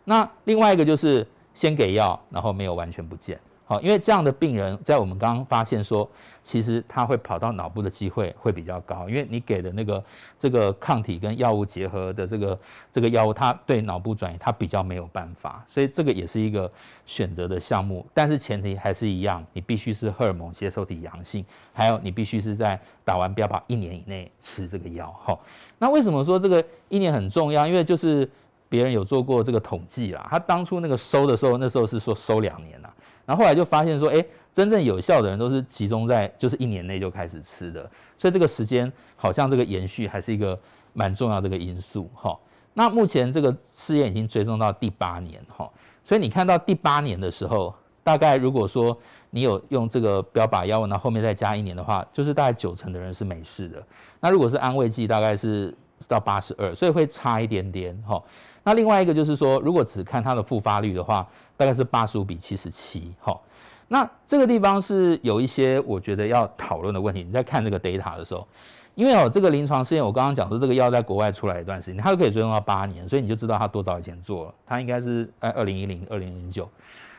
那另外一个就是先给药，然后没有完全不见。好，因为这样的病人，在我们刚刚发现说，其实他会跑到脑部的机会会比较高，因为你给的那个这个抗体跟药物结合的这个这个药物，它对脑部转移它比较没有办法，所以这个也是一个选择的项目。但是前提还是一样，你必须是荷尔蒙接受体阳性，还有你必须是在打完标靶一年以内吃这个药。好，那为什么说这个一年很重要？因为就是别人有做过这个统计啦，他当初那个收的时候，那时候是说收两年啦。然后后来就发现说，哎，真正有效的人都是集中在就是一年内就开始吃的，所以这个时间好像这个延续还是一个蛮重要的一个因素哈。那目前这个试验已经追踪到第八年哈，所以你看到第八年的时候，大概如果说你有用这个标靶药物，那后面再加一年的话，就是大概九成的人是没事的。那如果是安慰剂，大概是到八十二，所以会差一点点哈。那另外一个就是说，如果只看它的复发率的话，大概是八十五比七十七。好，那这个地方是有一些我觉得要讨论的问题。你在看这个 data 的时候，因为哦，这个临床试验我刚刚讲说，这个药在国外出来一段时间，它都可以追踪到八年，所以你就知道它多早以前做了。它应该是在二零一零、二零零九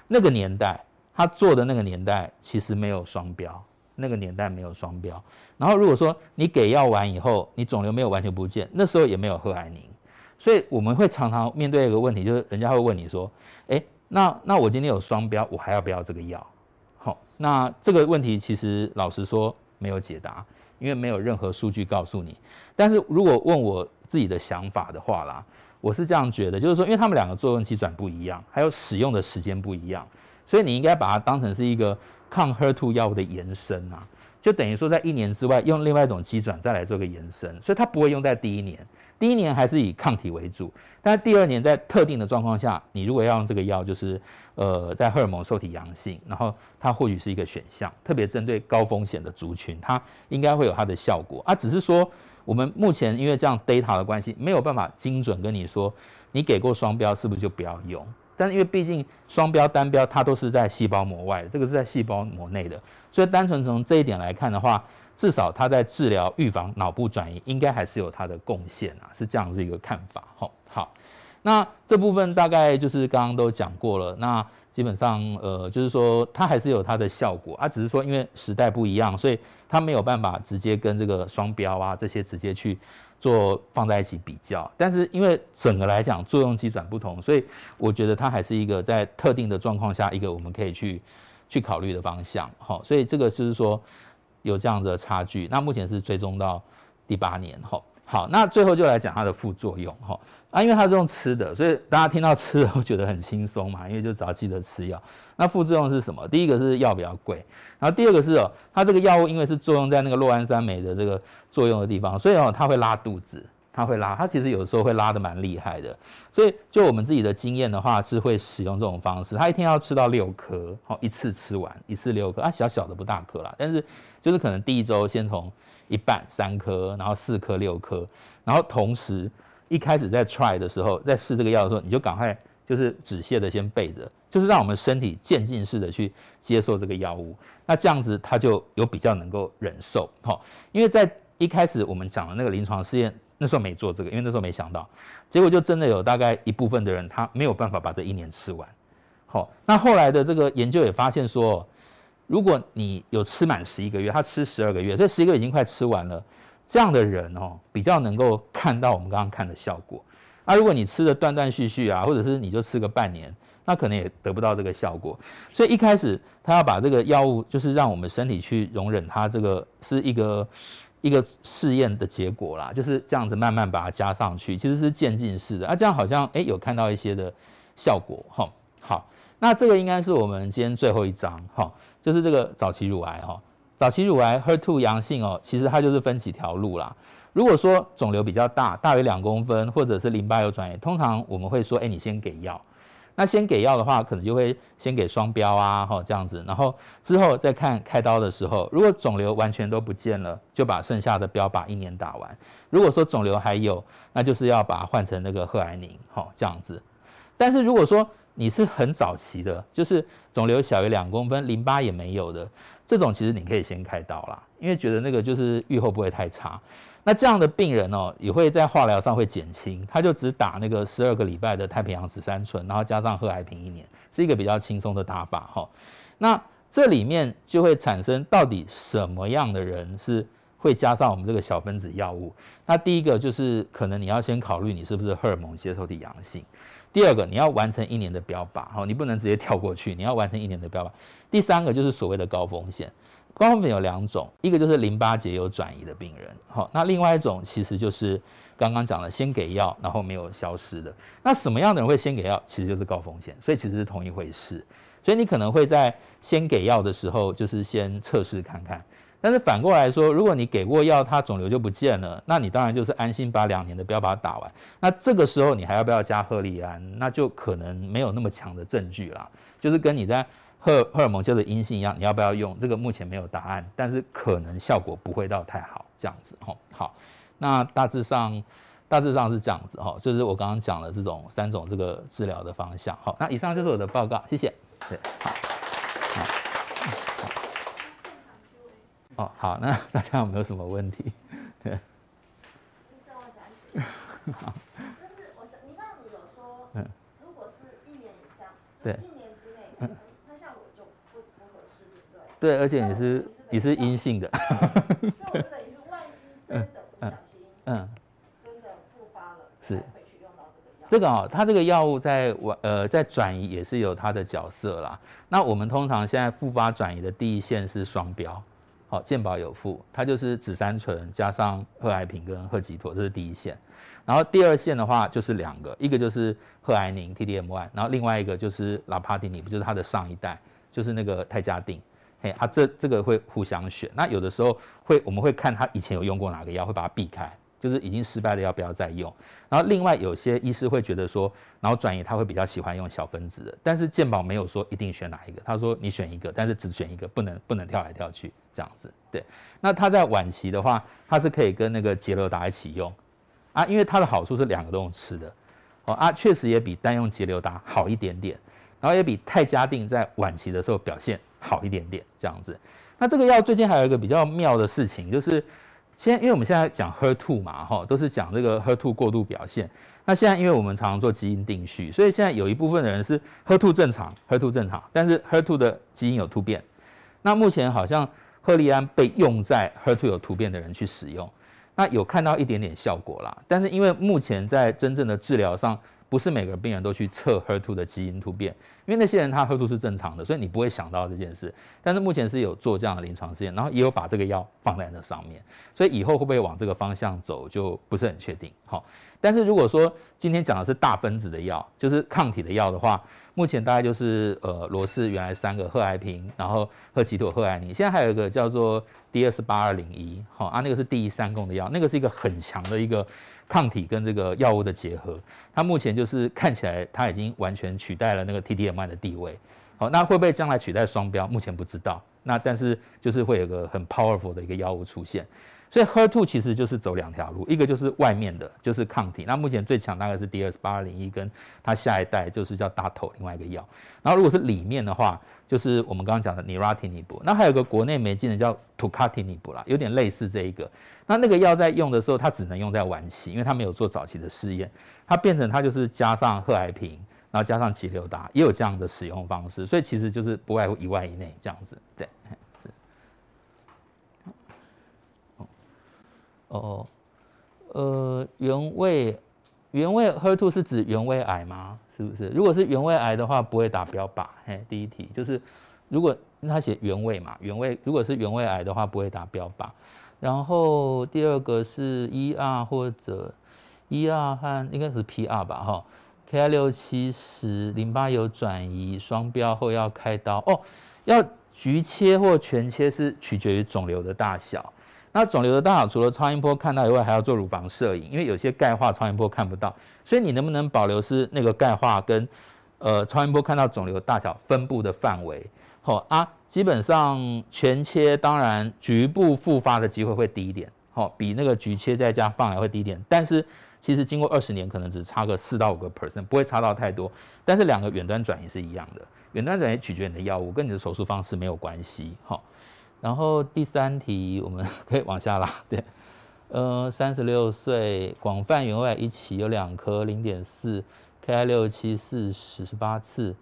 那个年代，它做的那个年代其实没有双标，那个年代没有双标。然后如果说你给药完以后，你肿瘤没有完全不见，那时候也没有贺安宁。所以我们会常常面对一个问题，就是人家会问你说：“诶，那那我今天有双标，我还要不要这个药？”好，那这个问题其实老实说没有解答，因为没有任何数据告诉你。但是如果问我自己的想法的话啦，我是这样觉得，就是说，因为他们两个作用机转不一样，还有使用的时间不一样，所以你应该把它当成是一个抗 HER2 药物的延伸啊，就等于说在一年之外用另外一种机转再来做个延伸，所以它不会用在第一年。第一年还是以抗体为主，但是第二年在特定的状况下，你如果要用这个药，就是呃在荷尔蒙受体阳性，然后它或许是一个选项，特别针对高风险的族群，它应该会有它的效果啊。只是说我们目前因为这样 data 的关系，没有办法精准跟你说，你给过双标是不是就不要用？但是因为毕竟双标单标它都是在细胞膜外的，这个是在细胞膜内的，所以单纯从这一点来看的话。至少它在治疗预防脑部转移，应该还是有它的贡献啊，是这样子一个看法。好，好，那这部分大概就是刚刚都讲过了。那基本上，呃，就是说它还是有它的效果啊，只是说因为时代不一样，所以它没有办法直接跟这个双标啊这些直接去做放在一起比较。但是因为整个来讲作用机转不同，所以我觉得它还是一个在特定的状况下一个我们可以去去考虑的方向。好，所以这个就是说有这样的差距。那目前是追踪到第八年。哈，好，那最后就来讲它的副作用。哈。啊，因为它是用吃的，所以大家听到吃的会觉得很轻松嘛，因为就只要记得吃药。那副作用是什么？第一个是药比较贵，然后第二个是哦，它这个药物因为是作用在那个酪氨酸酶的这个作用的地方，所以哦，它会拉肚子，它会拉，它其实有时候会拉得蛮厉害的。所以就我们自己的经验的话，是会使用这种方式，它一天要吃到六颗，好，一次吃完一次六颗，啊，小小的不大颗啦，但是就是可能第一周先从一半三颗，然后四颗六颗，然后同时。一开始在 try 的时候，在试这个药的时候，你就赶快就是止泻的先备着，就是让我们身体渐进式的去接受这个药物，那这样子它就有比较能够忍受，哈，因为在一开始我们讲的那个临床试验，那时候没做这个，因为那时候没想到，结果就真的有大概一部分的人他没有办法把这一年吃完，好，那后来的这个研究也发现说，如果你有吃满十一个月，他吃十二个月，这十一个月已经快吃完了。这样的人哦，比较能够看到我们刚刚看的效果。那如果你吃的断断续续啊，或者是你就吃个半年，那可能也得不到这个效果。所以一开始他要把这个药物，就是让我们身体去容忍它，这个是一个一个试验的结果啦，就是这样子慢慢把它加上去，其实是渐进式的。啊，这样好像诶有看到一些的效果哈。好，那这个应该是我们今天最后一章哈，就是这个早期乳癌哈。早期乳癌 HER2 阳性哦，其实它就是分几条路啦。如果说肿瘤比较大，大于两公分，或者是淋巴有转移，通常我们会说，哎，你先给药。那先给药的话，可能就会先给双标啊，哈，这样子。然后之后再看开刀的时候，如果肿瘤完全都不见了，就把剩下的标靶一年打完。如果说肿瘤还有，那就是要把它换成那个贺癌宁，哈，这样子。但是如果说你是很早期的，就是肿瘤小于两公分，淋巴也没有的。这种其实你可以先开刀啦，因为觉得那个就是预后不会太差。那这样的病人哦，也会在化疗上会减轻，他就只打那个十二个礼拜的太平洋紫杉醇，然后加上贺癌平一年，是一个比较轻松的打法哈。那这里面就会产生到底什么样的人是会加上我们这个小分子药物？那第一个就是可能你要先考虑你是不是荷尔蒙接受体阳性。第二个，你要完成一年的标靶，哈，你不能直接跳过去，你要完成一年的标靶。第三个就是所谓的高风险，高风险有两种，一个就是淋巴结有转移的病人，好，那另外一种其实就是刚刚讲的先给药，然后没有消失的。那什么样的人会先给药？其实就是高风险，所以其实是同一回事。所以你可能会在先给药的时候，就是先测试看看。但是反过来说，如果你给过药，它肿瘤就不见了，那你当然就是安心把两年的标靶打完。那这个时候你还要不要加贺利安？那就可能没有那么强的证据啦。就是跟你在荷荷尔蒙接受体阴性一样，你要不要用？这个目前没有答案，但是可能效果不会到太好这样子哦。好，那大致上大致上是这样子哈，就是我刚刚讲了这种三种这个治疗的方向。好，那以上就是我的报告，谢谢。对，好。哦，好，那大家有没有什么问题？对。好。就是我想，你刚刚你有说，嗯，如果是一年以上，对，一年之内，嗯，那像我就不不合适，对而且你是你是阴性的。对。万一真的不小心，嗯，真的复发了，是会去用到这个药。这个哦，它这个药物在转呃在转移也是有它的角色啦。那我们通常现在复发转移的第一线是双标。好，健保有付，它就是紫杉醇加上赫癌平跟赫吉妥，这是第一线。然后第二线的话就是两个，一个就是赫癌宁 T-DM1，然后另外一个就是拉帕丁尼，不就是它的上一代，就是那个泰嘉定。啊，这这个会互相选。那有的时候会，我们会看他以前有用过哪个药，会把它避开。就是已经失败了，要不要再用？然后另外有些医师会觉得说，然后转移他会比较喜欢用小分子的，但是健保没有说一定选哪一个，他说你选一个，但是只选一个，不能不能跳来跳去这样子。对，那他在晚期的话，他是可以跟那个捷流达一起用啊，因为它的好处是两个都用吃的，哦啊，确实也比单用捷流达好一点点。然后也比泰嘉定在晚期的时候表现好一点点这样子。那这个药最近还有一个比较妙的事情，就是现在因为我们现在讲 HER2 嘛，哈，都是讲这个 HER2 过度表现。那现在因为我们常常做基因定序，所以现在有一部分的人是 HER2 正常，HER2 正常，但是 HER2 的基因有突变。那目前好像赫利安被用在 HER2 有突变的人去使用，那有看到一点点效果啦。但是因为目前在真正的治疗上，不是每个病人都去测 HER2 的基因突变，因为那些人他 HER2 是正常的，所以你不会想到这件事。但是目前是有做这样的临床试验，然后也有把这个药放在那上面，所以以后会不会往这个方向走就不是很确定。好，但是如果说今天讲的是大分子的药，就是抗体的药的话，目前大概就是呃罗氏原来三个贺癌平，然后赫奇妥、贺癌宁，现在还有一个叫做 DS 八二零一，好啊，那个是第一三共的药，那个是一个很强的一个。抗体跟这个药物的结合，它目前就是看起来它已经完全取代了那个 T-DM1 的地位。好，那会不会将来取代双标？目前不知道。那但是就是会有个很 powerful 的一个药物出现。所以 HER2 其实就是走两条路，一个就是外面的，就是抗体。那目前最强大概是 DS8201，跟它下一代就是叫 Dato 另外一个药。然后如果是里面的话，就是我们刚刚讲的 Neratinib。那还有个国内没进的叫土卡替尼布啦，有点类似这一个。那那个药在用的时候，它只能用在晚期，因为它没有做早期的试验。它变成它就是加上贺癌平，然后加上吉留达，也有这样的使用方式。所以其实就是不外乎一万以内这样子，对。哦，呃，原位，原位 HER2 是指原位癌吗？是不是？如果是原位癌的话，不会达标靶？嘿，第一题就是，如果他写原位嘛，原位如果是原位癌的话，不会达标靶？然后第二个是 ER 或者 ER 和应该是 PR 吧？哈，K 六七十淋巴有转移，双标后要开刀哦，要局切或全切是取决于肿瘤的大小。那肿瘤的大小除了超音波看到以外，还要做乳房摄影，因为有些钙化超音波看不到，所以你能不能保留是那个钙化跟呃超音波看到肿瘤大小分布的范围？好啊，基本上全切当然局部复发的机会会低一点，好，比那个局切再加放疗会低一点，但是其实经过二十年可能只差个四到五个 percent，不会差到太多。但是两个远端转移是一样的，远端转移取决你的药物，跟你的手术方式没有关系，好。然后第三题我们 可以往下拉，对，呃，三十六岁，广泛原位一期有两颗零点四，KI 六七四十十八次，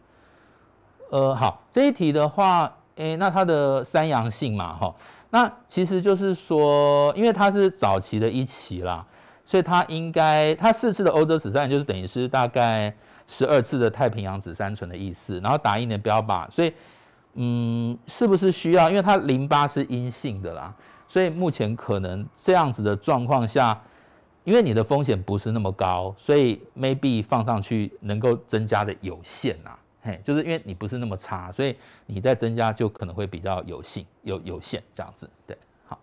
呃，好，这一题的话，诶，那它的三阳性嘛，哈，那其实就是说，因为它是早期的一期啦，所以它应该它四次的欧洲紫杉就是等于是大概十二次的太平洋紫杉醇的意思，然后打印的标靶，所以。嗯，是不是需要？因为它淋巴是阴性的啦，所以目前可能这样子的状况下，因为你的风险不是那么高，所以 maybe 放上去能够增加的有限呐。嘿，就是因为你不是那么差，所以你再增加就可能会比较有限，有有限这样子。对，好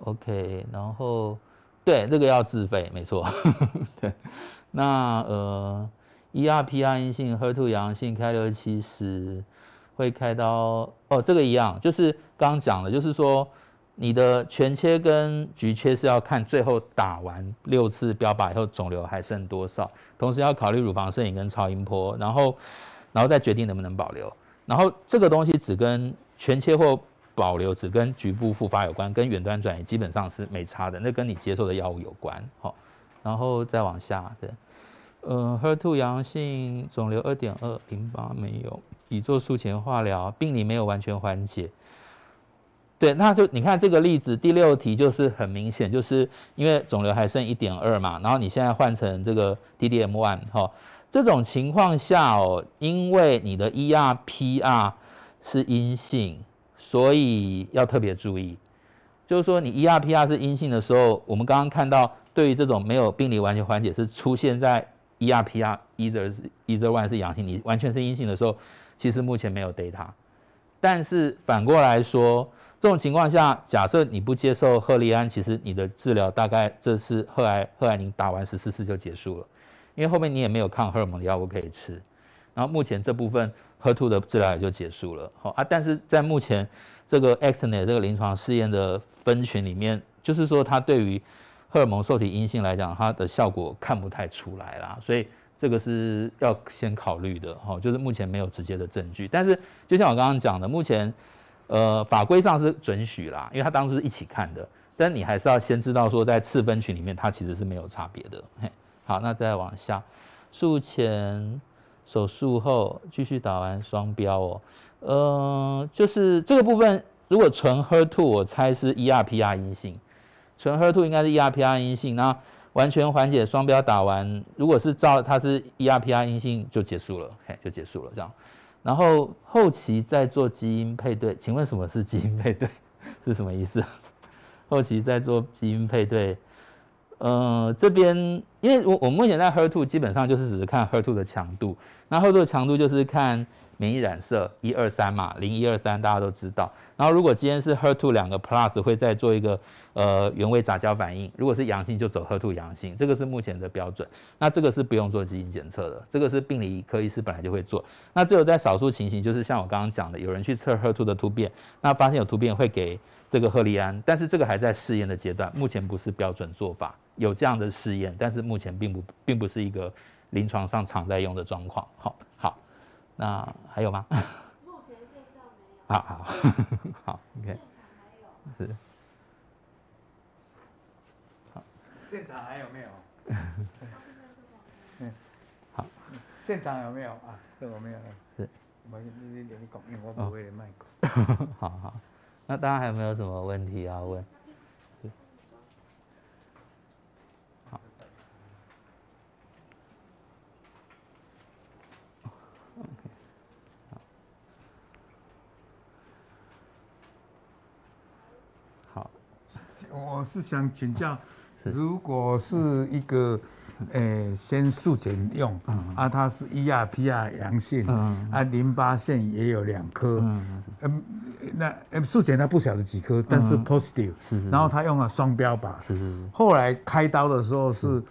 ，OK，然后对这个要自费，没错。对，那呃，ER PR 阴性，HER2 阳性，开六七十。会开刀哦，这个一样，就是刚刚讲的，就是说你的全切跟局切是要看最后打完六次标靶以后肿瘤还剩多少，同时要考虑乳房摄影跟超音波，然后然后再决定能不能保留。然后这个东西只跟全切或保留只跟局部复发有关，跟远端转移基本上是没差的，那跟你接受的药物有关。好，然后再往下，对，呃，HER2 阳性肿瘤二点二，淋巴没有。已做术前化疗，病理没有完全缓解。对，那就你看这个例子，第六题就是很明显，就是因为肿瘤还剩一点二嘛，然后你现在换成这个 T-DM1 哈，这种情况下哦，因为你的 ER PR 是阴性，所以要特别注意，就是说你 ER PR 是阴性的时候，我们刚刚看到对于这种没有病理完全缓解是出现在 ER PR either either one 是阳性，你完全是阴性的时候。其实目前没有 data，但是反过来说，这种情况下，假设你不接受赫利安，其实你的治疗大概这是赫癌赫癌宁打完十四次就结束了，因为后面你也没有抗荷尔蒙的药物可以吃，然后目前这部分 HER2 的治疗也就结束了。好啊，但是在目前这个 ExteNET 这个临床试验的分群里面，就是说它对于荷尔蒙受体阴性来讲，它的效果看不太出来啦，所以。这个是要先考虑的哈，就是目前没有直接的证据。但是就像我刚刚讲的，目前呃法规上是准许啦，因为它当初是一起看的，但你还是要先知道说在次分群里面它其实是没有差别的。嘿，好，那再往下，术前手术后继续打完双标哦，呃，就是这个部分如果纯 HER2，我猜是 ER/PR 阴性，纯 HER2 应该是 ER/PR 阴性，那。完全缓解双标打完，如果是照它是 ER/PR 阴性就结束了，嘿，就结束了这样。然后后期再做基因配对，请问什么是基因配对？是什么意思？后期再做基因配对，呃，这边因为我我目前在 HER2 基本上就是只是看 HER2 的强度，那 HER2 的强度就是看。免疫染色一二三嘛，零一二三大家都知道。然后如果今天是 HER2 两个 plus 会再做一个呃原位杂交反应，如果是阳性就走 HER2 阳性，这个是目前的标准。那这个是不用做基因检测的，这个是病理科医师本来就会做。那只有在少数情形，就是像我刚刚讲的，有人去测 HER2 的突变，那发现有突变会给这个赫利安，但是这个还在试验的阶段，目前不是标准做法。有这样的试验，但是目前并不并不是一个临床上常在用的状况。好。那还有吗？目前现在没有。好好 好，OK。是。好，现场还有没有？嗯，好。现场有没有啊？这我没有。是。我你你你讲，因为我不会卖过。好好。那大家还有没有什么问题要问？我是想请教，如果是一个，诶，先术前用，啊，它是 ER/PR 阳性，啊，淋巴腺也有两颗，嗯，那术前他不晓得几颗，但是 positive，然后他用了双标靶，是是，后来开刀的时候是，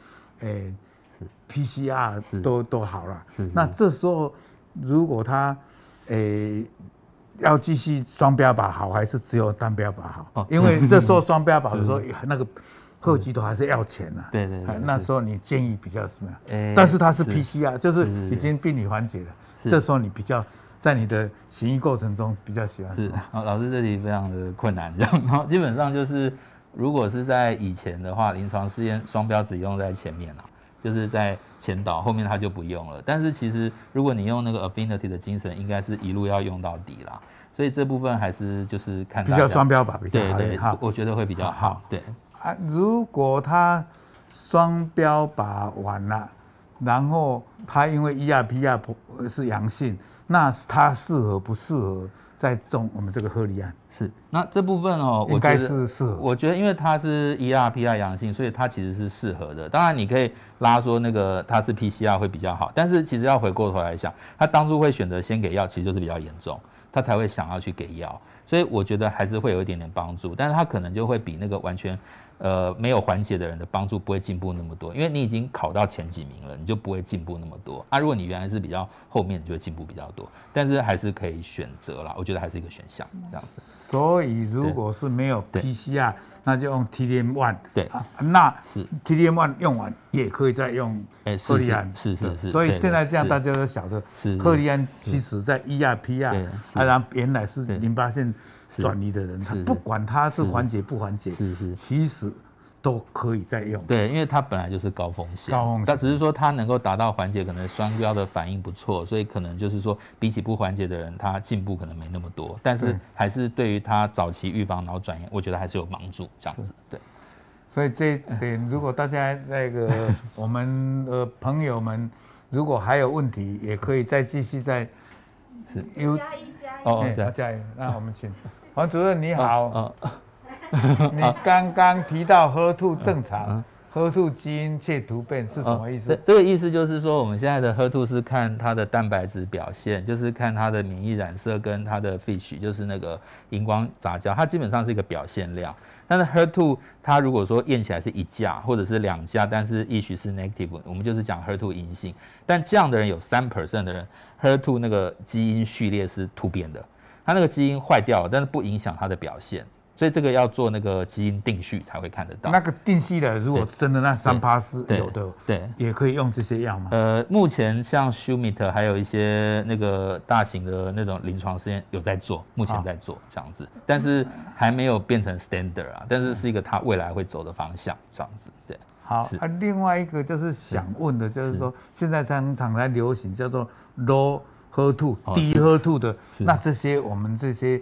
诶，PCR 都都好了，那这时候如果他，诶。要继续双标靶好，还是只有单标靶好？哦，因为这时候双标靶的时候，那个贺疾都还是要钱呐。对对对。那时候你建议比较什么样？但是它是 PCR，就是已经病理缓解了。这时候你比较在你的行医过程中比较喜欢什么？好，老师这里非常的困难，然后基本上就是，如果是在以前的话，临床试验双标只用在前面了。就是在前导，后面它就不用了。但是其实如果你用那个 affinity 的精神，应该是一路要用到底啦。所以这部分还是就是看比较双标吧，比较好。对对，我觉得会比较好。好对啊，如果他双标把完了，然后他因为 ER/PR 是阳性，那他适合不适合再种我们这个赫利安？是，那这部分哦，应该是是。我觉得，因为它是 ER/PR 阳性，所以它其实是适合的。当然，你可以拉说那个它是 PCR 会比较好，但是其实要回过头来想，他当初会选择先给药，其实就是比较严重，他才会想要去给药。所以我觉得还是会有一点点帮助，但是他可能就会比那个完全。呃，没有缓解的人的帮助不会进步那么多，因为你已经考到前几名了，你就不会进步那么多啊。如果你原来是比较后面，你就会进步比较多。但是还是可以选择啦，我觉得还是一个选项这样子。所以如果是没有 PCR，那就用 TDM one。对，啊、那是 TDM one 用完也可以再用克利安。是是是。所以现在这样大家都晓得，克利安其实在 ER/PR，啊，然后原来是淋巴腺。转移的人，他不管他是缓解不缓解，是是，其实都可以再用。对，因为它本来就是高风险，高风险，但只是说他能够达到缓解，可能双标的反应不错，所以可能就是说，比起不缓解的人，他进步可能没那么多，但是还是对于他早期预防脑转移，我觉得还是有帮助。这样子，对。所以这点，如果大家那个 我们的朋友们，如果还有问题，也可以再继续再是。有加一加一。哦，加一，那我们请。黄主任你好，你刚刚提到 HER2 正常，HER2 基因却突变是什么意思？哦、这个意思就是说，我们现在的 HER2 是看它的蛋白质表现，就是看它的免疫染色跟它的 FISH，就是那个荧光杂交，它基本上是一个表现量。但是 HER2 它如果说验起来是一价或者是两价，但是也许是 negative，我们就是讲 HER2 阴性。但这样的人有三 percent 的人，HER2 那个基因序列是突变的。它那个基因坏掉了，但是不影响它的表现，所以这个要做那个基因定序才会看得到。那个定序的，如果真的那三趴是有的，对，对，也可以用这些药吗？呃，目前像 Shumit 还有一些那个大型的那种临床试验有在做，目前在做这样子，但是还没有变成 standard 啊，但是是一个它未来会走的方向这样子，对。好，啊，另外一个就是想问的，就是说现在常常来流行叫做 low HER2、低 HER2 的，那这些我们这些。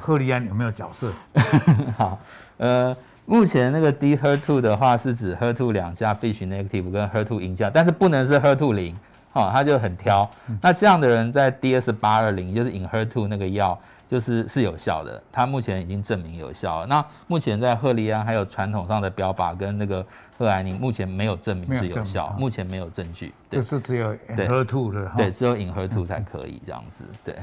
赫利安有没有角色？好，呃，目前那个低 HER2 的话是指 HER2 两价 FISH negative 跟 HER2 一价，但是不能是 HER2 零，哦，他就很挑。那这样的人在 DS 八二零就是 Enhertu 那个药就是是有效的，他目前已经证明有效了。那目前在赫利安还有传统上的标靶跟那个赫莱宁目前没有证明是有效，目前没有证据。就是只有 Enhertu 的，对，只有 Enhertu 才可以这样子，对。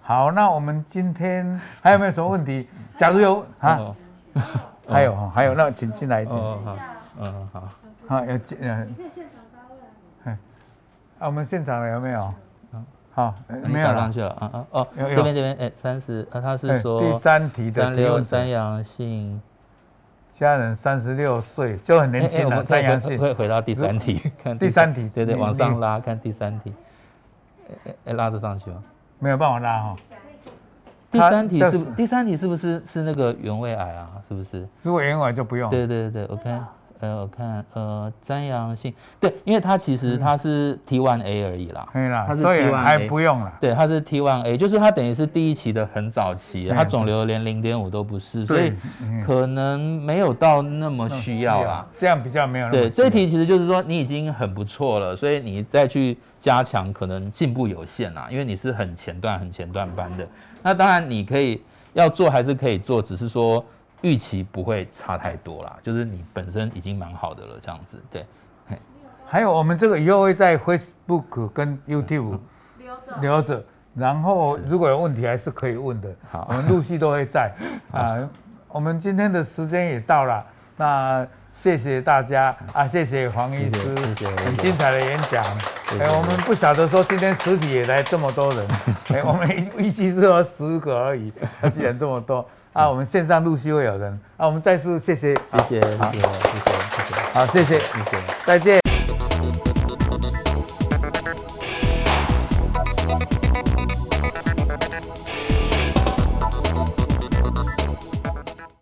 好，那我们今天还有没有什么问题？假如有啊，哦、还有还有，那请进来一点。哦，好，嗯，好，好，要进，嗯。你可以现场发问。啊，我们现场有没有？好，没有上去了。啊啊哦，这边这边，哎，三十，啊，他是说第三题的三六三阳性家人三十六岁就很年轻了，三阳性。会回到第三题，看第三题，对对，往上拉，看第三题，哎哎，拉得上去吗？没有办法拉哈。第三题是第三题是不是是那个原位癌啊？是不是？如果原位癌就不用。对对对，我看。呃，我看，呃，瞻阳性，对，因为它其实它是 T1A 而已啦，可以啦，它是 T1A，还不用了，对，它是 T1A，就是它等于是第一期的很早期，它肿瘤连零点五都不是，所以可能没有到那么需要啦，这样比较没有。对，这一题其实就是说你已经很不错了，所以你再去加强可能进步有限啦，因为你是很前段很前段班的，那当然你可以要做还是可以做，只是说。预期不会差太多啦，就是你本身已经蛮好的了，这样子对。还有我们这个以后会在 Facebook 跟 YouTube 留着，留着，然后如果有问题还是可以问的。好，我们陆续都会在。啊，我们今天的时间也到了，那谢谢大家啊，谢谢黄医师，很精彩的演讲。哎，我们不晓得说今天实体也来这么多人，哎，我们预计是有十个而已，既然这么多。啊，我们线上陆续会有人。啊，我们再次谢谢，谢谢，谢谢，谢谢，谢谢，好，谢谢，谢谢，再见。